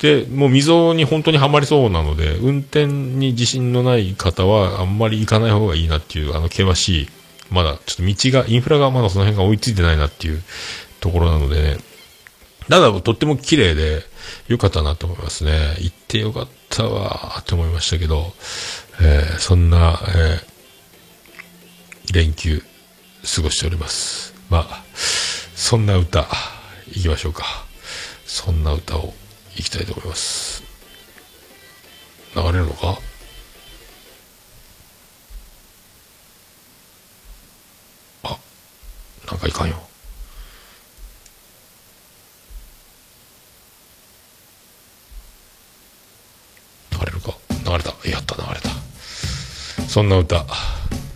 で、もう溝に本当にはまりそうなので、運転に自信のない方はあんまり行かない方がいいなっていう、あの険しい、まだちょっと道が、インフラがまだその辺が追いついてないなっていうところなのでね、ただとっても綺麗で良かったなと思いますね。行ってよかったわーって思いましたけど、えーそんな、えー連休過ごしております。まあ、そんな歌、行きましょうか。そんな歌を行きたいと思います。流れるのか？あ、なんかいかんよ。流れるか？流れた。やった、流れた。そんな歌。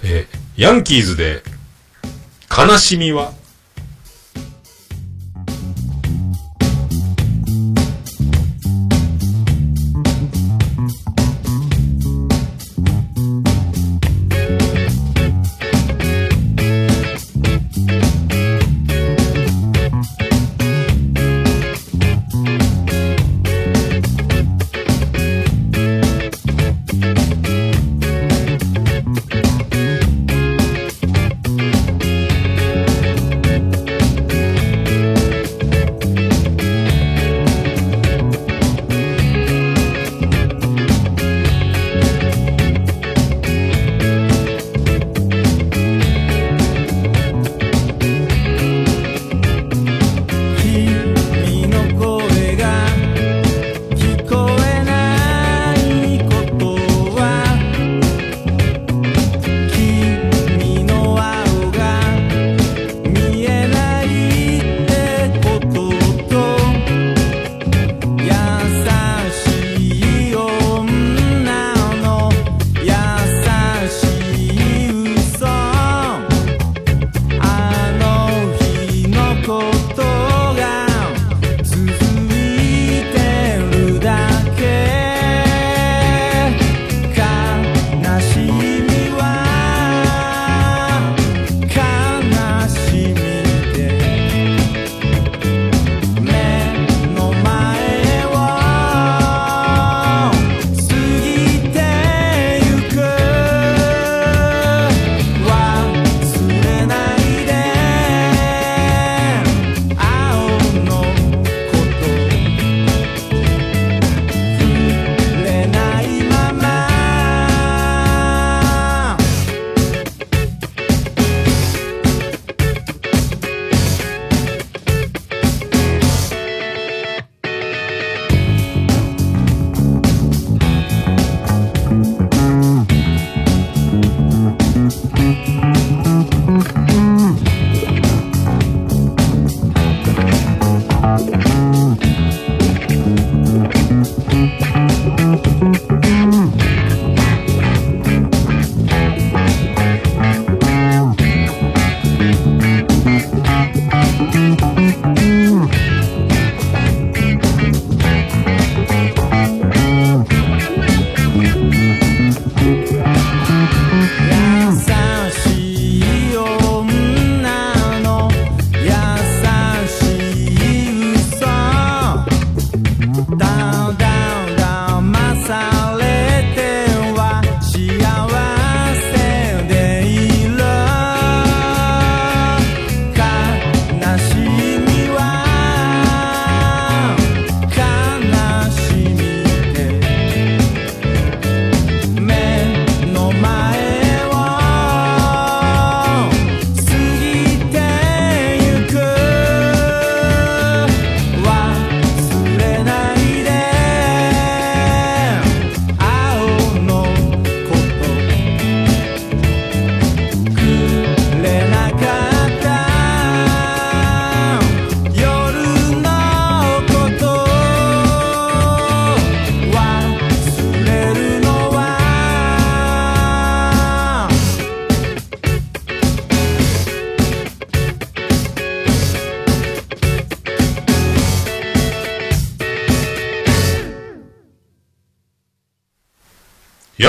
えーヤンキーズで、悲しみは「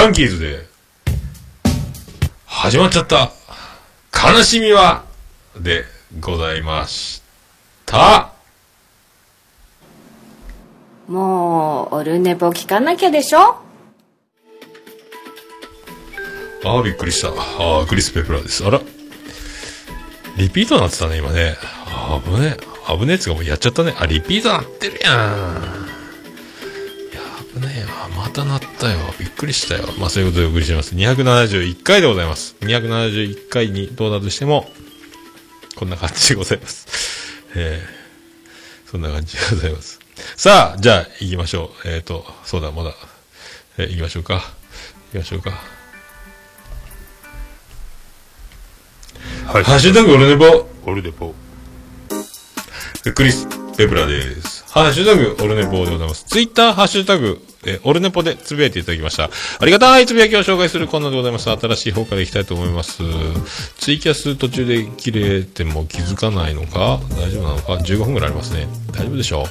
ンキーズで、始まっちゃった、悲しみは、でございました。もう、オルネポ聞かなきゃでしょ？ああ、びっくりした。ああ、クリス・ペプラーです。あら。リピートになってたね、今ね。あ危ねえ。危ねえっつうかもうやっちゃったね。あ、リピートなってるやん。ったよ。びっくりしたよ。まあ、そういうことでお送りしてます。271回でございます。271回に到達しても、こんな感じでございます。えー、そんな感じでございます。さあ、じゃあ、行きましょう。えっ、ー、と、そうだ、まだ、えー行きましょうか。行きましょうか。はい。ハッシュタグオルネポ。オルネポ。クリス・ペプラです。ハッシュタグオルネポでございます。ツイッターハッシュタグ、えオルネポでつぶやいていただきました。ありがたいつぶやきを紹介するコーナーでございます。新しい方からいきたいと思います。ツイキャス途中で切れても気づかないのか大丈夫なのか ?15 分くらいありますね。大丈夫でしょう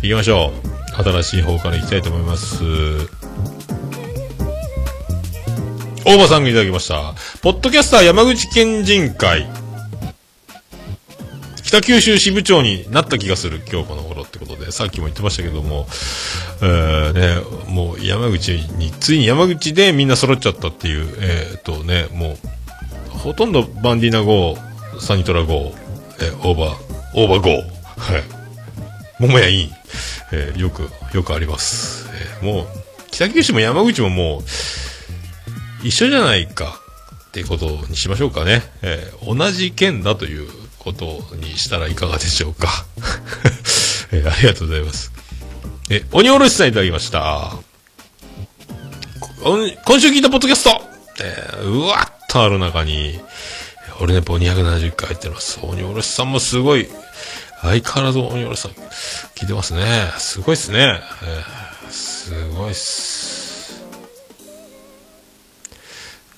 行きましょう。新しい方からいきたいと思います。大場さんがいただきました。ポッドキャスター山口県人会。北九州支部長になった気がする今日この頃ってことで、さっきも言ってましたけども、えーね、もう山口に、ついに山口でみんな揃っちゃったっていう、えーっとね、もう、ほとんどバンディーナ号、サニトラ号、えーオーバー、オーバー号、はい。桃屋いい、えーよく、よくあります。えーもう、北九州も山口ももう、一緒じゃないかっていうことにしましょうかね。えー同じ県だということにしたらいかがでしょうか。えーありがとうございます。え、鬼おろしさんいただきました。今週聞いたポッドキャストえーうわっとある中に、俺ね、ポ270回入ってます。鬼おろしさんもすごい、相変わらず鬼おろしさん聞いてますね。すごいっすね。えーすごいっす。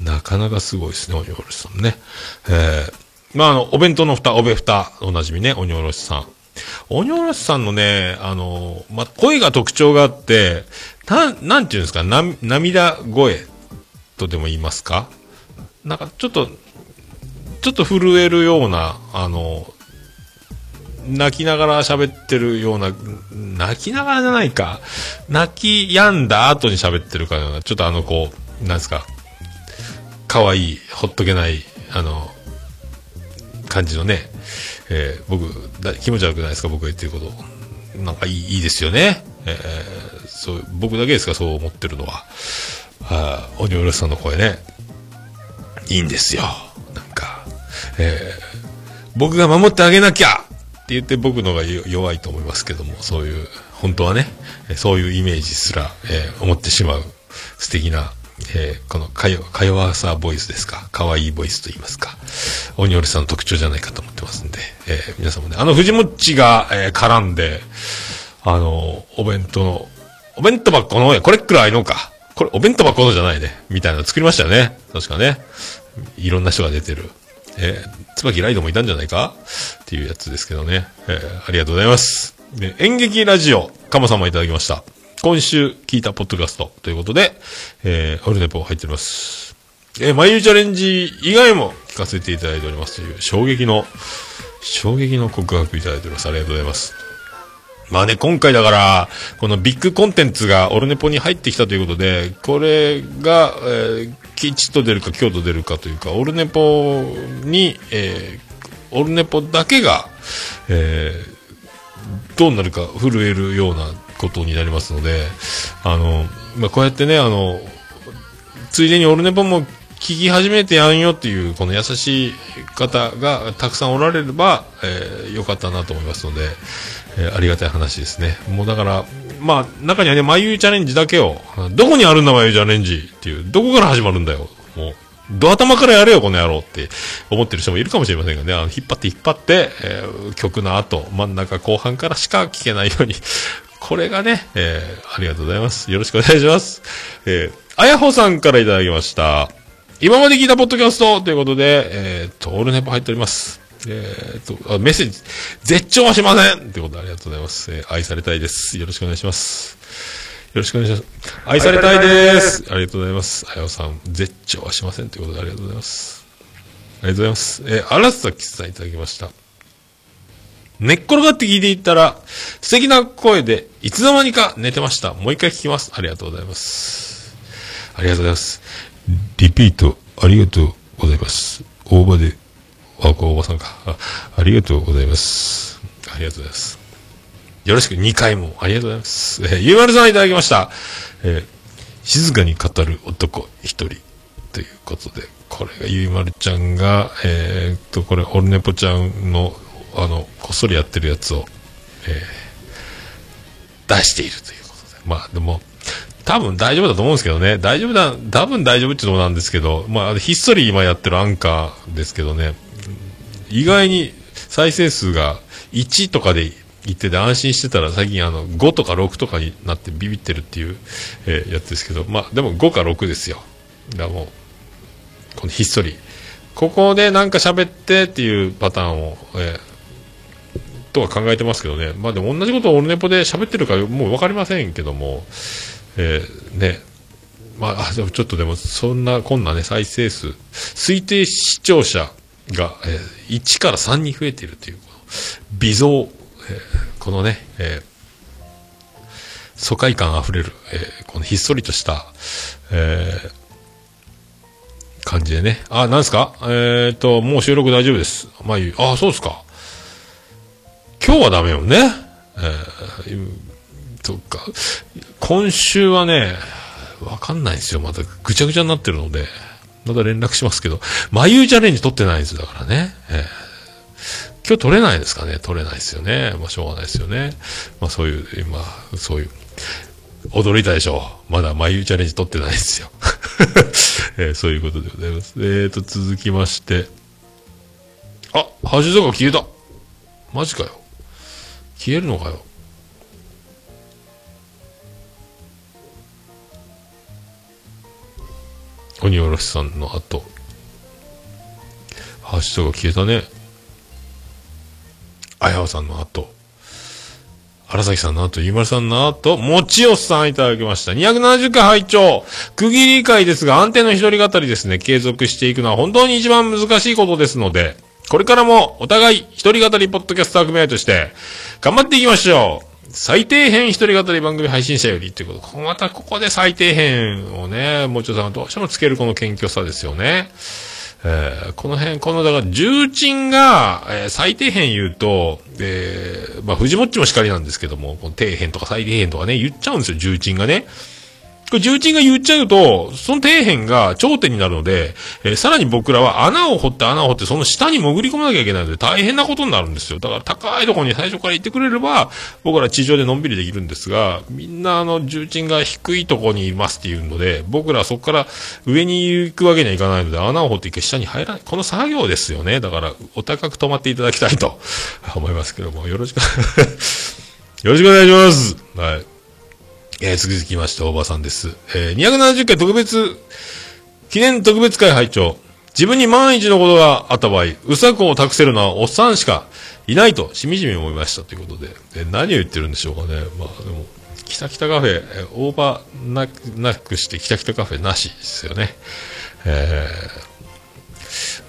なかなかすごいですね、鬼おろしさんね。えー、まあ、あの、お弁当の蓋、おべ蓋、おなじみね、鬼おろしさん。鬼おろしさんのね、あの、まあ、声が特徴があって、なん、なんていうんですか、な、涙声とでも言いますか？なんか、ちょっと、ちょっと震えるような、あの、泣きながら喋ってるような、泣きながらじゃないか。泣き止んだ後に喋ってるかのような、ちょっとあの、こう、なんですか、可愛い、ほっとけない、あの、感じのね、えー僕だ、気持ち悪くないですか？僕が言ってること。なんかいい、いいですよね。えーそう、僕だけですか？そう思ってるのは。あ鬼おろしさんの声ね。いいんですよ。なんか、えー僕が守ってあげなきゃって言って僕のが弱いと思いますけども、そういう、本当はね、そういうイメージすら、えー思ってしまう素敵な、えーこのかよ、か弱さボイスですか？可愛いいボイスと言いますか。鬼おろしさんの特徴じゃないかと思ってますんで、えー皆さんもね、あの藤もっちが、えー絡んで、あの、お弁当の、お弁当箱の、これくらいのか。これ、お弁当箱のじゃないね。みたいなの作りましたよね。確かね。いろんな人が出てる。えー、椿ライドもいたんじゃないか？っていうやつですけどね。えーありがとうございます。で演劇ラジオ、カモさんもいただきました。今週聞いたポッドキャストということで、えー、オルネポ入っております。えー、眉チャレンジ以外も聞かせていただいておりますという衝撃の、衝撃の告白いただいております。ありがとうございます。まあね、今回だから、このビッグコンテンツがオルネポに入ってきたということで、これが、えー、吉と出るか京と出るかというか、オルネポに、えー、オルネポだけが、えー、どうなるか震えるようなことになりますので、あの、まあ、こうやってね、あの、ついでにオルネポも聞き始めてやんよっていう、この優しい方がたくさんおられれば、えーよかったなと思いますので、えーありがたい話ですね。もうだから、まあ、中にはね、眉チャレンジだけを、どこにあるんだ眉チャレンジっていう、どこから始まるんだよ。もう、ド頭からやれよ、この野郎って思ってる人もいるかもしれませんがね、あの引っ張って引っ張って、えー曲の後、真ん中後半からしか聞けないように、これがね、えーありがとうございます。よろしくお願いします。えー、あやほさんからいただきました。今まで聞いたポッドキャストということで、えーっと、オールネポ入っております。えーと、あメッセージ、絶頂はしませんということでありがとうございます。えー愛されたいです。よろしくお願いします。よろしくお願いします。愛されたいです。ありがとうございます。あやおさん、絶頂はしませんということでありがとうございます。ありがとうございます。えー、荒崎さんいただきました。寝っ転がって聞いていったら、素敵な声で、いつの間にか寝てました。もう一回聞きます。ありがとうございます。ありがとうございます。リピート、ありがとうございます。大場で、あ、これ大場さんか。あ ありがとうございます。ありがとうございます。よろしく2回もありがとうございます。えー、ゆうまるさんいただきました。えー静かに語る男一人ということで、これがゆいまるちゃんが、えーっと、これ、オルネポちゃんの、あの、こっそりやってるやつを、えー出しているということで。まあ、でも、多分大丈夫だと思うんですけどね。大丈夫だ、多分大丈夫っていうのもなんですけど、まあ、ひっそり今やってるアンカーですけどね、意外に再生数が1とかで言ってて安心してたら最近あの5とか6とかになってビビってるっていう、えやつですけど、まあでも5か6ですよ。だもう、このひっそり。ここでなんか喋ってっていうパターンを、えーとは考えてますけどね。まあでも同じことをオルネポで喋ってるかもう分かりませんけども、えーね、まあ、ちょっとでも、そんな、こんなね、再生数、推定視聴者が、えー1から3に増えているという、微増、えーこのね、えー疎開感あふれる、えーこのひっそりとした、えー感じでね。あ、なんですか？えっ、と、もう収録大丈夫です。まあいい、あ、そうですか。今日はダメよね。えーそっか。今週はね、わかんないんですよ。またぐちゃぐちゃになってるので、また連絡しますけど、眉チャレンジ取ってないんです。だからね。えー今日取れないですかね取れないですよね。まあ、しょうがないですよね。まあ、そういう、今、そういう、驚いたでしょう。まだ眉チャレンジ取ってないですよ。えーそういうことでございます。えーと、続きまして。あ、ハッシュタグ消えた。マジかよ。消えるのかよ。鬼おろしさんの後。ハッシュタグ消えたね。あやわさんの後。荒崎さんの後、ゆうまるさんの後、もちおさんいただきました。270回拝聴区切り会ですが、安定の一人語りですね。継続していくのは本当に一番難しいことですので、これからもお互い一人語りポッドキャスター組合として、頑張っていきましょう。最低編一人語り番組配信者よりということ。またここで最低編をね、もうちおさんどうしてもつけるこの謙虚さですよね。えーこの辺、この、だから、重鎮が、えー最低編言うと、えーまあ、藤もっちもしかりなんですけども、この底辺とか最低辺とかね、言っちゃうんですよ、重鎮がね。これ重鎮が言っちゃうと、その底辺が頂点になるので、えーさらに僕らは穴を掘って穴を掘って、その下に潜り込まなきゃいけないので、大変なことになるんですよ。だから高いところに最初から行ってくれれば、僕ら地上でのんびりできるんですが、みんなあの、重鎮が低いところにいますっていうので、僕らはそこから上に行くわけにはいかないので、穴を掘って一回下に入らない。この作業ですよね。だから、お高く止まっていただきたいと思いますけども、よろしく、よろしくお願いします。はい。えー、続きまして、大場さんです。えー、270回特別、記念特別会拝聴自分に万一のことがあった場合、うさこを託せるのはおっさんしかいないと、しみじみ思いましたということで、え何を言ってるんでしょうかね。まあ、でも、きたきたカフェ、えーオーバーなくなくして、きたきたカフェなしですよね。えー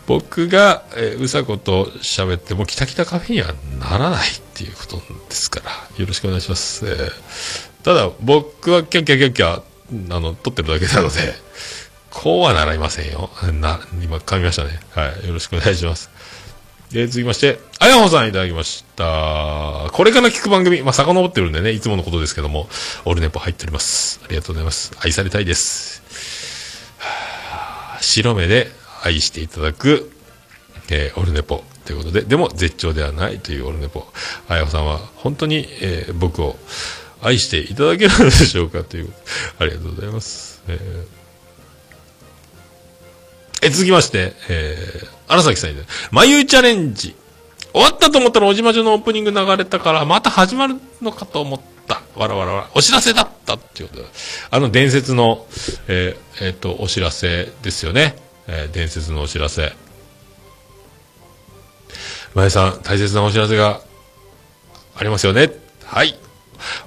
僕が、えーうさこと喋っても、きたきたカフェにはならないっていうことですから、よろしくお願いします。えーただ、僕はキャッキャキャッキャ、あの、撮ってるだけなので、こうはならいませんよ。な、今噛みましたね。はい。よろしくお願いします。で、続きまして、あやほさんいただきました。これから聞く番組、まあ、遡ってるんでね、いつものことですけども、オルネポ入っております。ありがとうございます。愛されたいです。白目で愛していただく、えーオルネポということで、でも絶頂ではないというオルネポ。あやほさんは本当に、えー僕を愛していただけるのでしょうかという、ありがとうございます。えーえ続きまして、えー、荒崎さんに、眉チャレンジ。終わったと思ったらおじまじょのオープニング流れたから、また始まるのかと思った。わらわらわら。お知らせだったっていうことで。あの伝説の、えーえーと、お知らせですよね。えー伝説のお知らせ。前さん、大切なお知らせがありますよね。はい。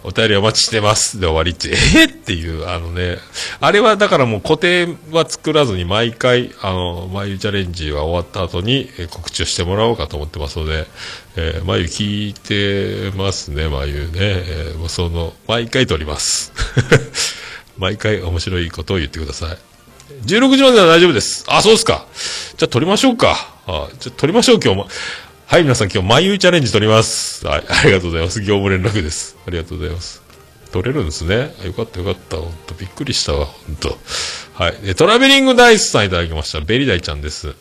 お便りお待ちしてます。で終わりって、えー？っていう、あのね、あれはだからもう固定は作らずに毎回、あの、眉チャレンジが終わった後に告知をしてもらおうかと思ってますので、えー、眉聞いてますね、眉ね。えーもうその、毎回撮ります。毎回面白いことを言ってください。16時までは大丈夫です。あ、そうですか。じゃあ撮りましょうか。あじゃあ撮りましょう、今日も。はい、皆さん今日、眉チャレンジ撮ります。はい、ありがとうございます。業務連絡です。ありがとうございます。撮れるんですね。あよかったよかった。ほんと、びっくりしたわ。ほんと。はい。でトラベリングダイスさんいただきました。ベリダイちゃんです。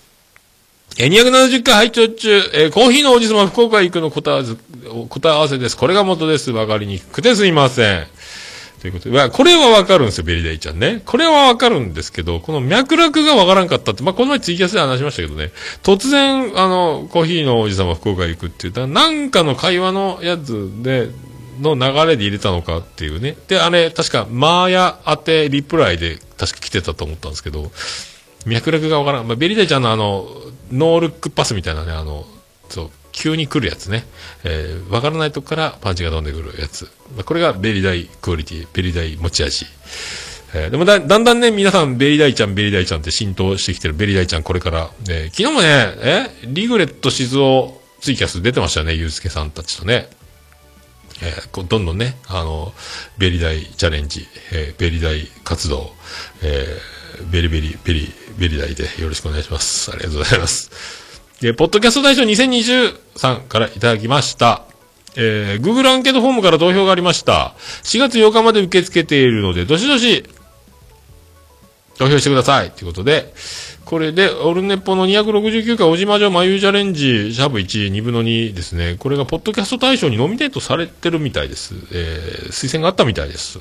え、270回拝聴中、えーコーヒーの王子様福岡行くの答え合わせ答え合わせです。これが元です。わかりにくくてすいません。ということで、これはわかるんですよ、ベリダイちゃんね。これはわかるんですけど、この脈絡がわからんかったって、まあこの前ツイキャスで話しましたけどね、突然、あの、コーヒーの王子様福岡行くって言ったら、なんかの会話のやつで、の流れで入れたのかっていうね。で、あれ、確か、マーヤ当てリプライで確か来てたと思ったんですけど、脈絡がわからん。まあ、ベリダイちゃんのあの、ノールックパスみたいなね、あの、そう、急に来るやつね。えー、わからないとこからパンチが飛んでくるやつ。これがベリダイクオリティ、ベリダイ持ち味。えーでもだ、だんだんね、皆さん、ベリダイちゃん、ベリダイちゃんって浸透してきてる、ベリダイちゃん、これから。えー昨日もね、えリグレット静雄ツイキャス出てましたね、ゆうすけさんたちとね。えーこうどんどんね、あの、ベリダイチャレンジ、えーベリダイ活動、えーベリベリ、ベリ、ベリダイでよろしくお願いします。ありがとうございます。で、ポッドキャスト大賞2023からいただきました。えー、Google アンケートフォームから投票がありました。4月8日まで受け付けているので、どしどし、投票してください。ということで、これで、オルネポの269回、小島城眉チャレンジ、シャープ1、2分の2ですね。これが、ポッドキャスト大賞にノミネートされてるみたいです。えー、推薦があったみたいです。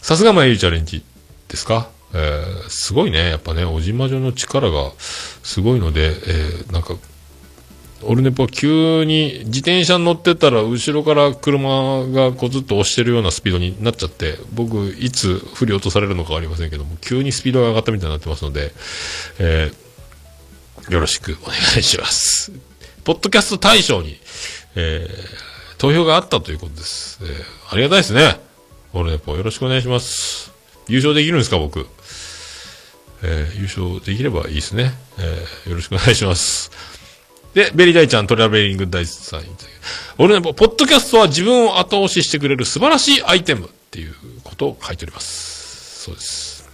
さすが眉チャレンジですか？えー、すごいね。やっぱね、小島城の力がすごいので、えー、なんか、オルネポは急に自転車に乗ってたら後ろから車がこうずっと押してるようなスピードになっちゃって僕いつ振り落とされるのかわかりませんけども急にスピードが上がったみたいになってますので、えーよろしくお願いします。ポッドキャスト大賞に、えー投票があったということです。えーありがたいですね。オルネポよろしくお願いします。優勝できるんですか僕？えー優勝できればいいですね。えーよろしくお願いします。で、ベリーダイちゃん、トラベリングダイスさん。俺ね、ポッドキャストは自分を後押ししてくれる素晴らしいアイテムっていうことを書いております。そうです。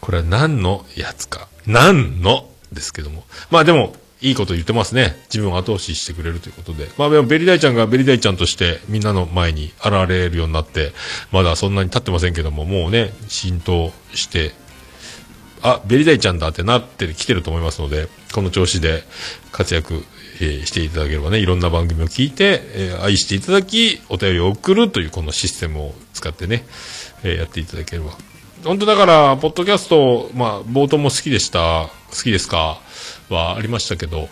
これは何のやつか。何のですけども。まあでも、いいこと言ってますね。自分を後押ししてくれるということで。まあでも、ベリーダイちゃんがベリーダイちゃんとしてみんなの前に現れるようになって、まだそんなに経ってませんけども、もうね、浸透してあ、ベリダイちゃんだってなってきてると思いますので、この調子で活躍、えーしていただければね、いろんな番組を聞いて、えー愛していただき、お便りを送るというこのシステムを使ってね、えーやっていただければ。本当だから、ポッドキャスト、まあ、冒頭も好きでした、好きですか？はありましたけど、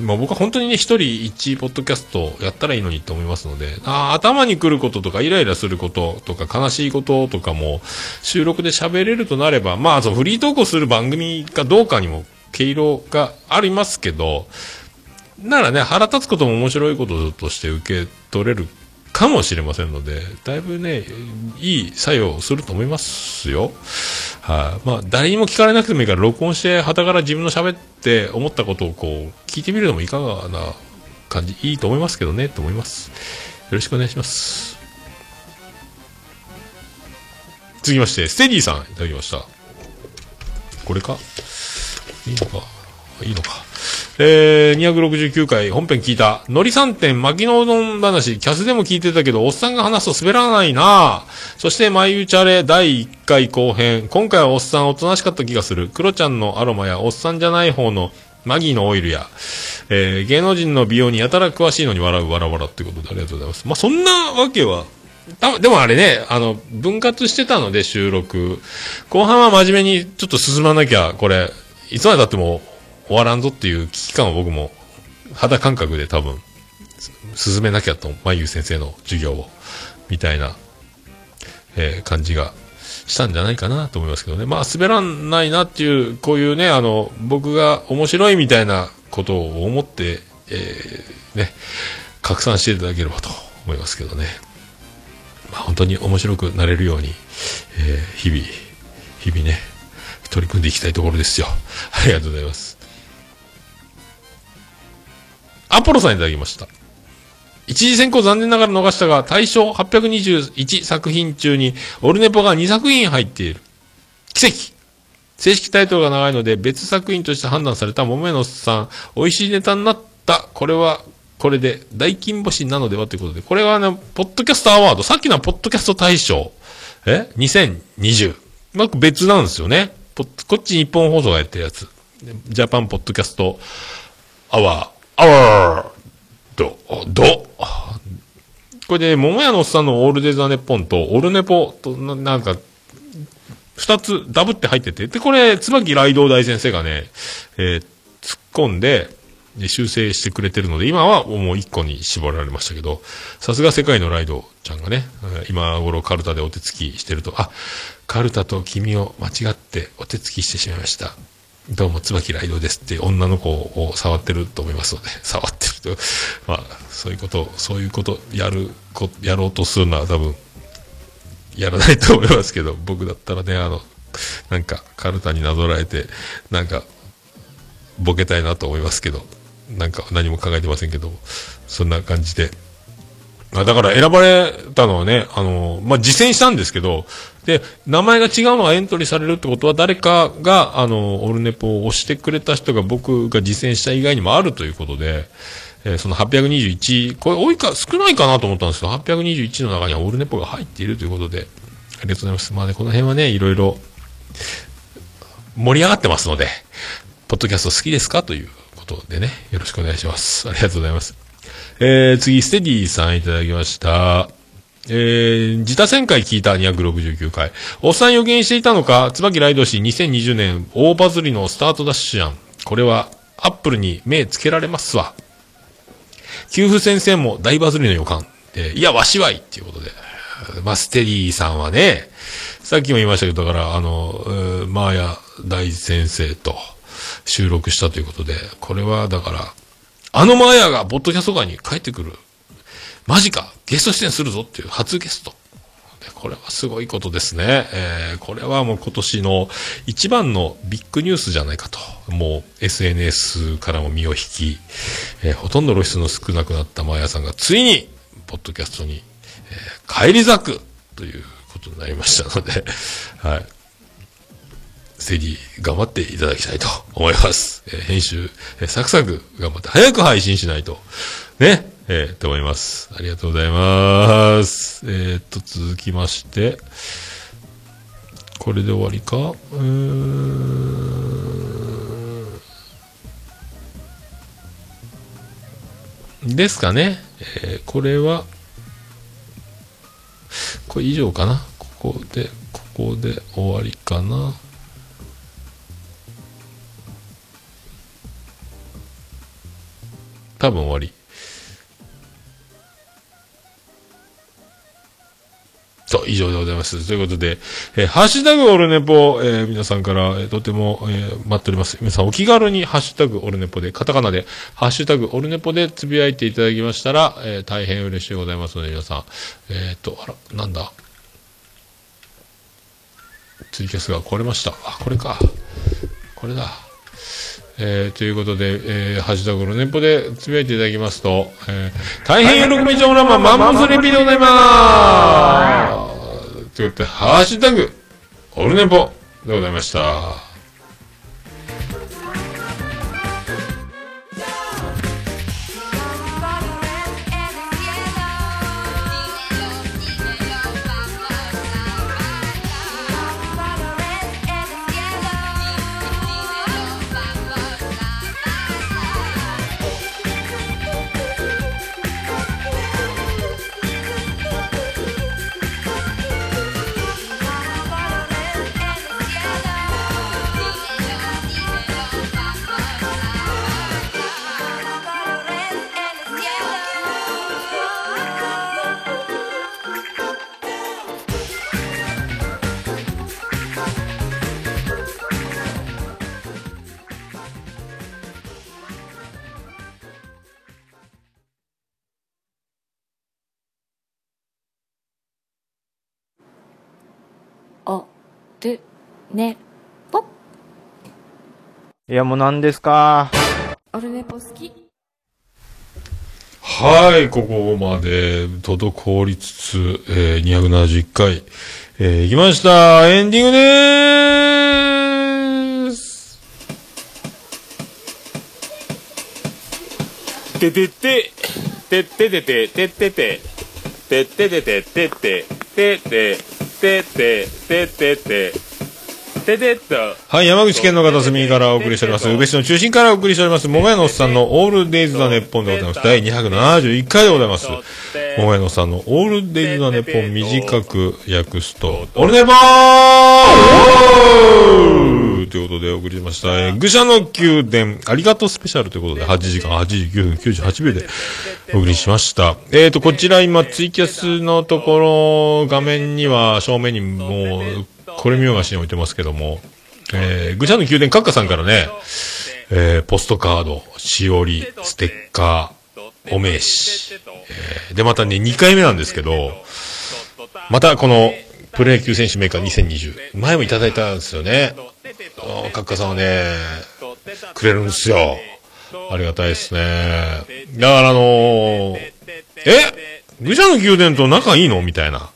まあ、僕は本当にね、一人一ポッドキャストやったらいいのにと思いますので、あ頭に来ることとか、イライラすることとか、悲しいこととかも、収録で喋れるとなれば、まあ、そう、フリートークする番組かどうかにも、毛色がありますけど、ならね、腹立つことも面白いこととして受け取れるかもしれませんので、だいぶね、いい作用をすると思いますよ。はい、まあ、誰にも聞かれなくてもいいから、録音して、はたから自分の喋って思ったことをこう、聞いてみるのもいかがな感じ、いいと思いますけどね、と思います。よろしくお願いします。続きまして、ステディさんいただきました。これか？いいのか？いいのか。えー、269回本編聞いた。のり3点、巻きのうどん話、キャスでも聞いてたけど、おっさんが話すと滑らないなそして、マイウチャレ第1回後編。今回はおっさんおとなしかった気がする。クロちゃんのアロマや、おっさんじゃない方のマギーのオイルや、えー、芸能人の美容にやたら詳しいのに笑う、笑わらってことでありがとうございます。まあ、そんなわけは、たでもあれね、あの、分割してたので、収録。後半は真面目にちょっと進まなきゃ、これ、いつまで経っても終わらんぞっていう危機感を僕も肌感覚で多分進めなきゃと、まゆう先生の授業を、みたいな、えー感じがしたんじゃないかなと思いますけどね。まあ滑らないなっていう、こういうね、あの、僕が面白いみたいなことを思って、えーね、拡散していただければと思いますけどね。まあ、本当に面白くなれるように、えー日々、日々ね、取り組んでいきたいところですよ。ありがとうございます。アポロさんいただきました。一次選考残念ながら逃したが、大賞821作品中に、オルネポが2作品入っている。奇跡正式タイトルが長いので、別作品として判断された桃屋のさん、美味しいネタになった。これは、これで大金星なのではということで、これはね、ポッドキャストアワード、さっきのはポッドキャスト大賞、え ?2020。まあ、別なんですよね。こっち日本放送がやってるやつ。ジャパンポッドキャストアワーー、アワード、ド。これで、桃屋のおっさんのオールデザネポンと、オルネポと、ななんか、二つダブって入ってて、で、これ、椿雷道大先生がね、えー突っ込んで、修正してくれてるので、今はもう一個に絞られましたけど、さすが世界のライドちゃんがね、今頃カルタでお手つきしてると、あ、カルタと君を間違ってお手つきしてしまいました。どうも、椿ライドですって女の子を触ってると思いますので、触ってると、まあ、そういうこと、そういうこと、やる、こやろうとするのは多分、やらないと思いますけど、僕だったらね、あの、なんか、カルタになぞらえて、なんか、ボケたいなと思いますけど、なんか何も考えてませんけど、そんな感じで。あだから選ばれたのはね、あの、まあ、実践したんですけど、で、名前が違うのがエントリーされるってことは誰かが、あの、オルネポを押してくれた人が僕が実践した以外にもあるということで、えーその821、これ多いか、少ないかなと思ったんですけど、821の中にはオルネポが入っているということで、ありがとうございます。まあね、この辺はね、いろいろ盛り上がってますので、ポッドキャスト好きですかということでね、よろしくお願いします。ありがとうございます。えー、次、ステディさんいただきました。えー、自他旋回聞いた269回。おっさん予言していたのか、椿ライド氏2020年大バズりのスタートダッシュやん。これは、アップルに目つけられますわ。給付先生も大バズりの予感。でいや、わしはいっていうことで。まあ、ステディさんはね、さっきも言いましたけど、だから、あの、えーマーヤ大先生と収録したということで、これは、だから、あのマーヤがポッドキャスト界に帰ってくる。マジかゲスト出演するぞっていう初ゲスト。これはすごいことですね。えーこれはもう今年の一番のビッグニュースじゃないかと。もう SNS からも身を引き、えーほとんど露出の少なくなったマヤさんがついに、ポッドキャストに、えー返り咲くということになりましたので、はい。ステディ頑張っていただきたいと思います。えー編集、えーサクサク頑張って早く配信しないと。ね。えー、と思います。ありがとうございます。えー、っと、続きまして、これで終わりか？うーん。ですかね。えーこれは、これ以上かな？ここで、ここで終わりかな？多分終わり。そう、以上でございます。ということで、えーハッシュタグオルネポ、えー皆さんから、えーとても、えー待っております。皆さんお気軽にハッシュタグオルネポで、カタカナで、ハッシュタグオルネポでつぶやいていただきましたら、えー大変嬉しいございますので、皆さん、えっ、と、あら、なんだ？ツイキャスが壊れました。あ、これか。これだ。えーということで、えーハッシュタグの年俸でつぶやいていただきますと、えー大変喜び上ラママンモスレピでございまーすということで、ハッシュタグ、オルネポでございました。るね。ぽいや、もう何ですか？オルネポ好き。はい、ここまで滞りつつ、えー、271回、えー、行きました。エンディングでーす。ててて。てててて。てててて。てててて。てててててててててててっとはい、山口県の片隅からお送りしております。宇部市の中心からお送りしております。桃屋のおっさんのオールデイズ・ザ・ネッポンでございます。第271回でございます。桃屋のおっさんのオールデイズ・ザ・ネッポン短く訳すと、オルネポーということでお送りしました。えー愚者の宮殿、ありがとうスペシャルということで、8時間89分98秒でお送りしました。えーと、こちら今、ツイキャスのところ、画面には、正面にもう、これ見よがしに置いてますけども、えー、愚者の宮殿閣下さんからね、えー、ポストカード、しおり、ステッカー、お名刺、えーで、またね、2回目なんですけど、またこの、プロ野球選手メーカー2020、前もいただいたんですよね。あー閣下さんはね、くれるんですよ。ありがたいですね。だからあのーえ？愚者の宮殿と仲いいの？みたいな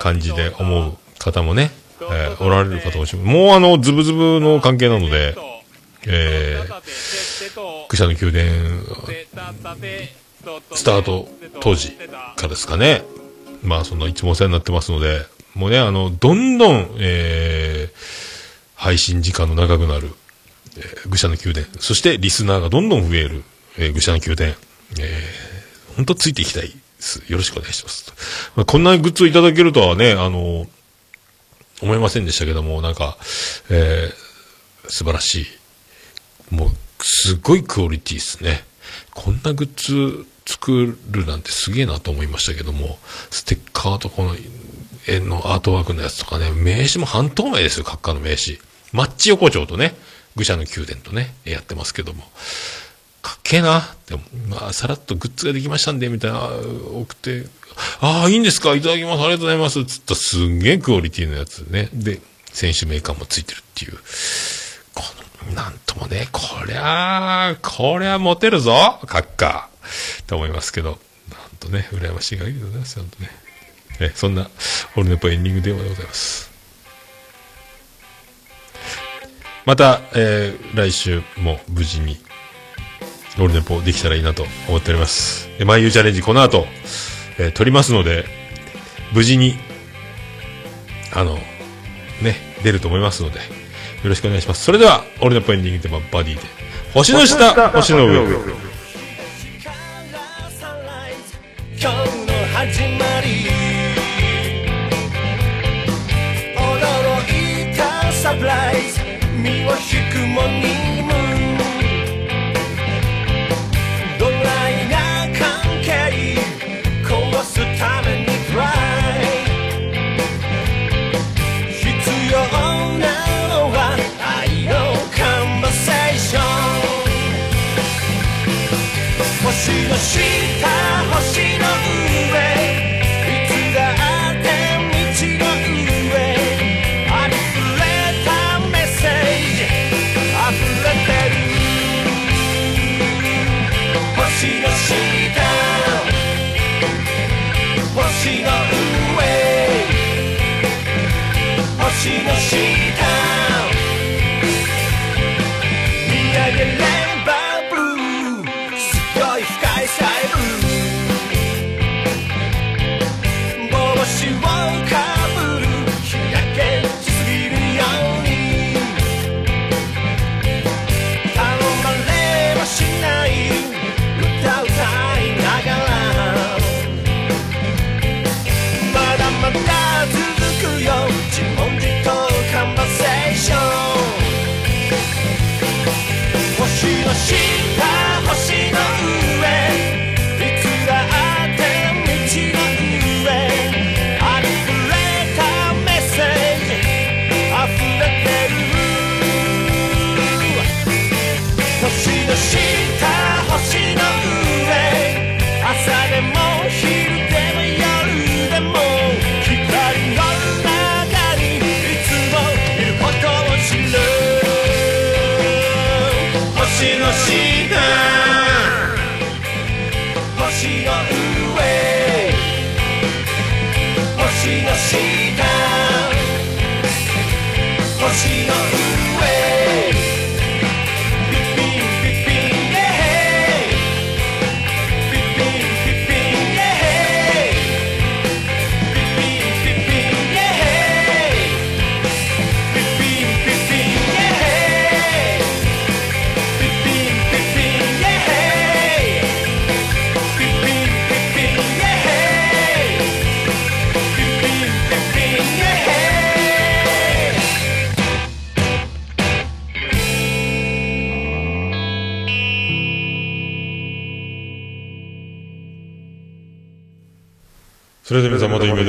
感じで思う方もね、えーおられる方もしもうあの、ズブズブの関係なので、えー、愚者の宮殿、スタート当時からですかね。まあ、その、いつもお世話になってますので、もうね、あの、どんどん、えー、配信時間の長くなる、えー愚者の宮殿、そしてリスナーがどんどん増える、えー愚者の宮殿、えー、本当ついていきたいです。よろしくお願いします。まあ、こんなグッズをいただけるとはね、あの、思いませんでしたけども、なんか、えー、素晴らしい。もう、すごいクオリティですね。こんなグッズ作るなんてすげえなと思いましたけども、ステッカーとこの絵のアートワークのやつとかね、名刺も半透明ですよ、閣下の名刺。マッチ横丁とね、愚者の宮殿とね、やってますけども。かっけえな。でも、まあ、さらっとグッズができましたんで、みたいな、送って、ああ、いいんですか？いただきます。ありがとうございます。つったすんげえクオリティのやつね。で、選手メーカーもついてるっていう。この、なんともね、こりゃあ、こりゃモテるぞ、閣下。と思いますけど、なんとね、羨ましい限りでございます、ほんとね。え、そんな、オルネポエンディング電話でございます。また、えー来週も無事に、オルネポできたらいいなと思っております。え、毎夕チャレンジこの後、えー撮りますので、無事に、あの、ね、出ると思いますので、よろしくお願いします。それでは、オールネポエンディングテーマ、バディで、星の下、星の上。今日の始まり驚いたサプライズ身を引 Yoshi, Yoshi.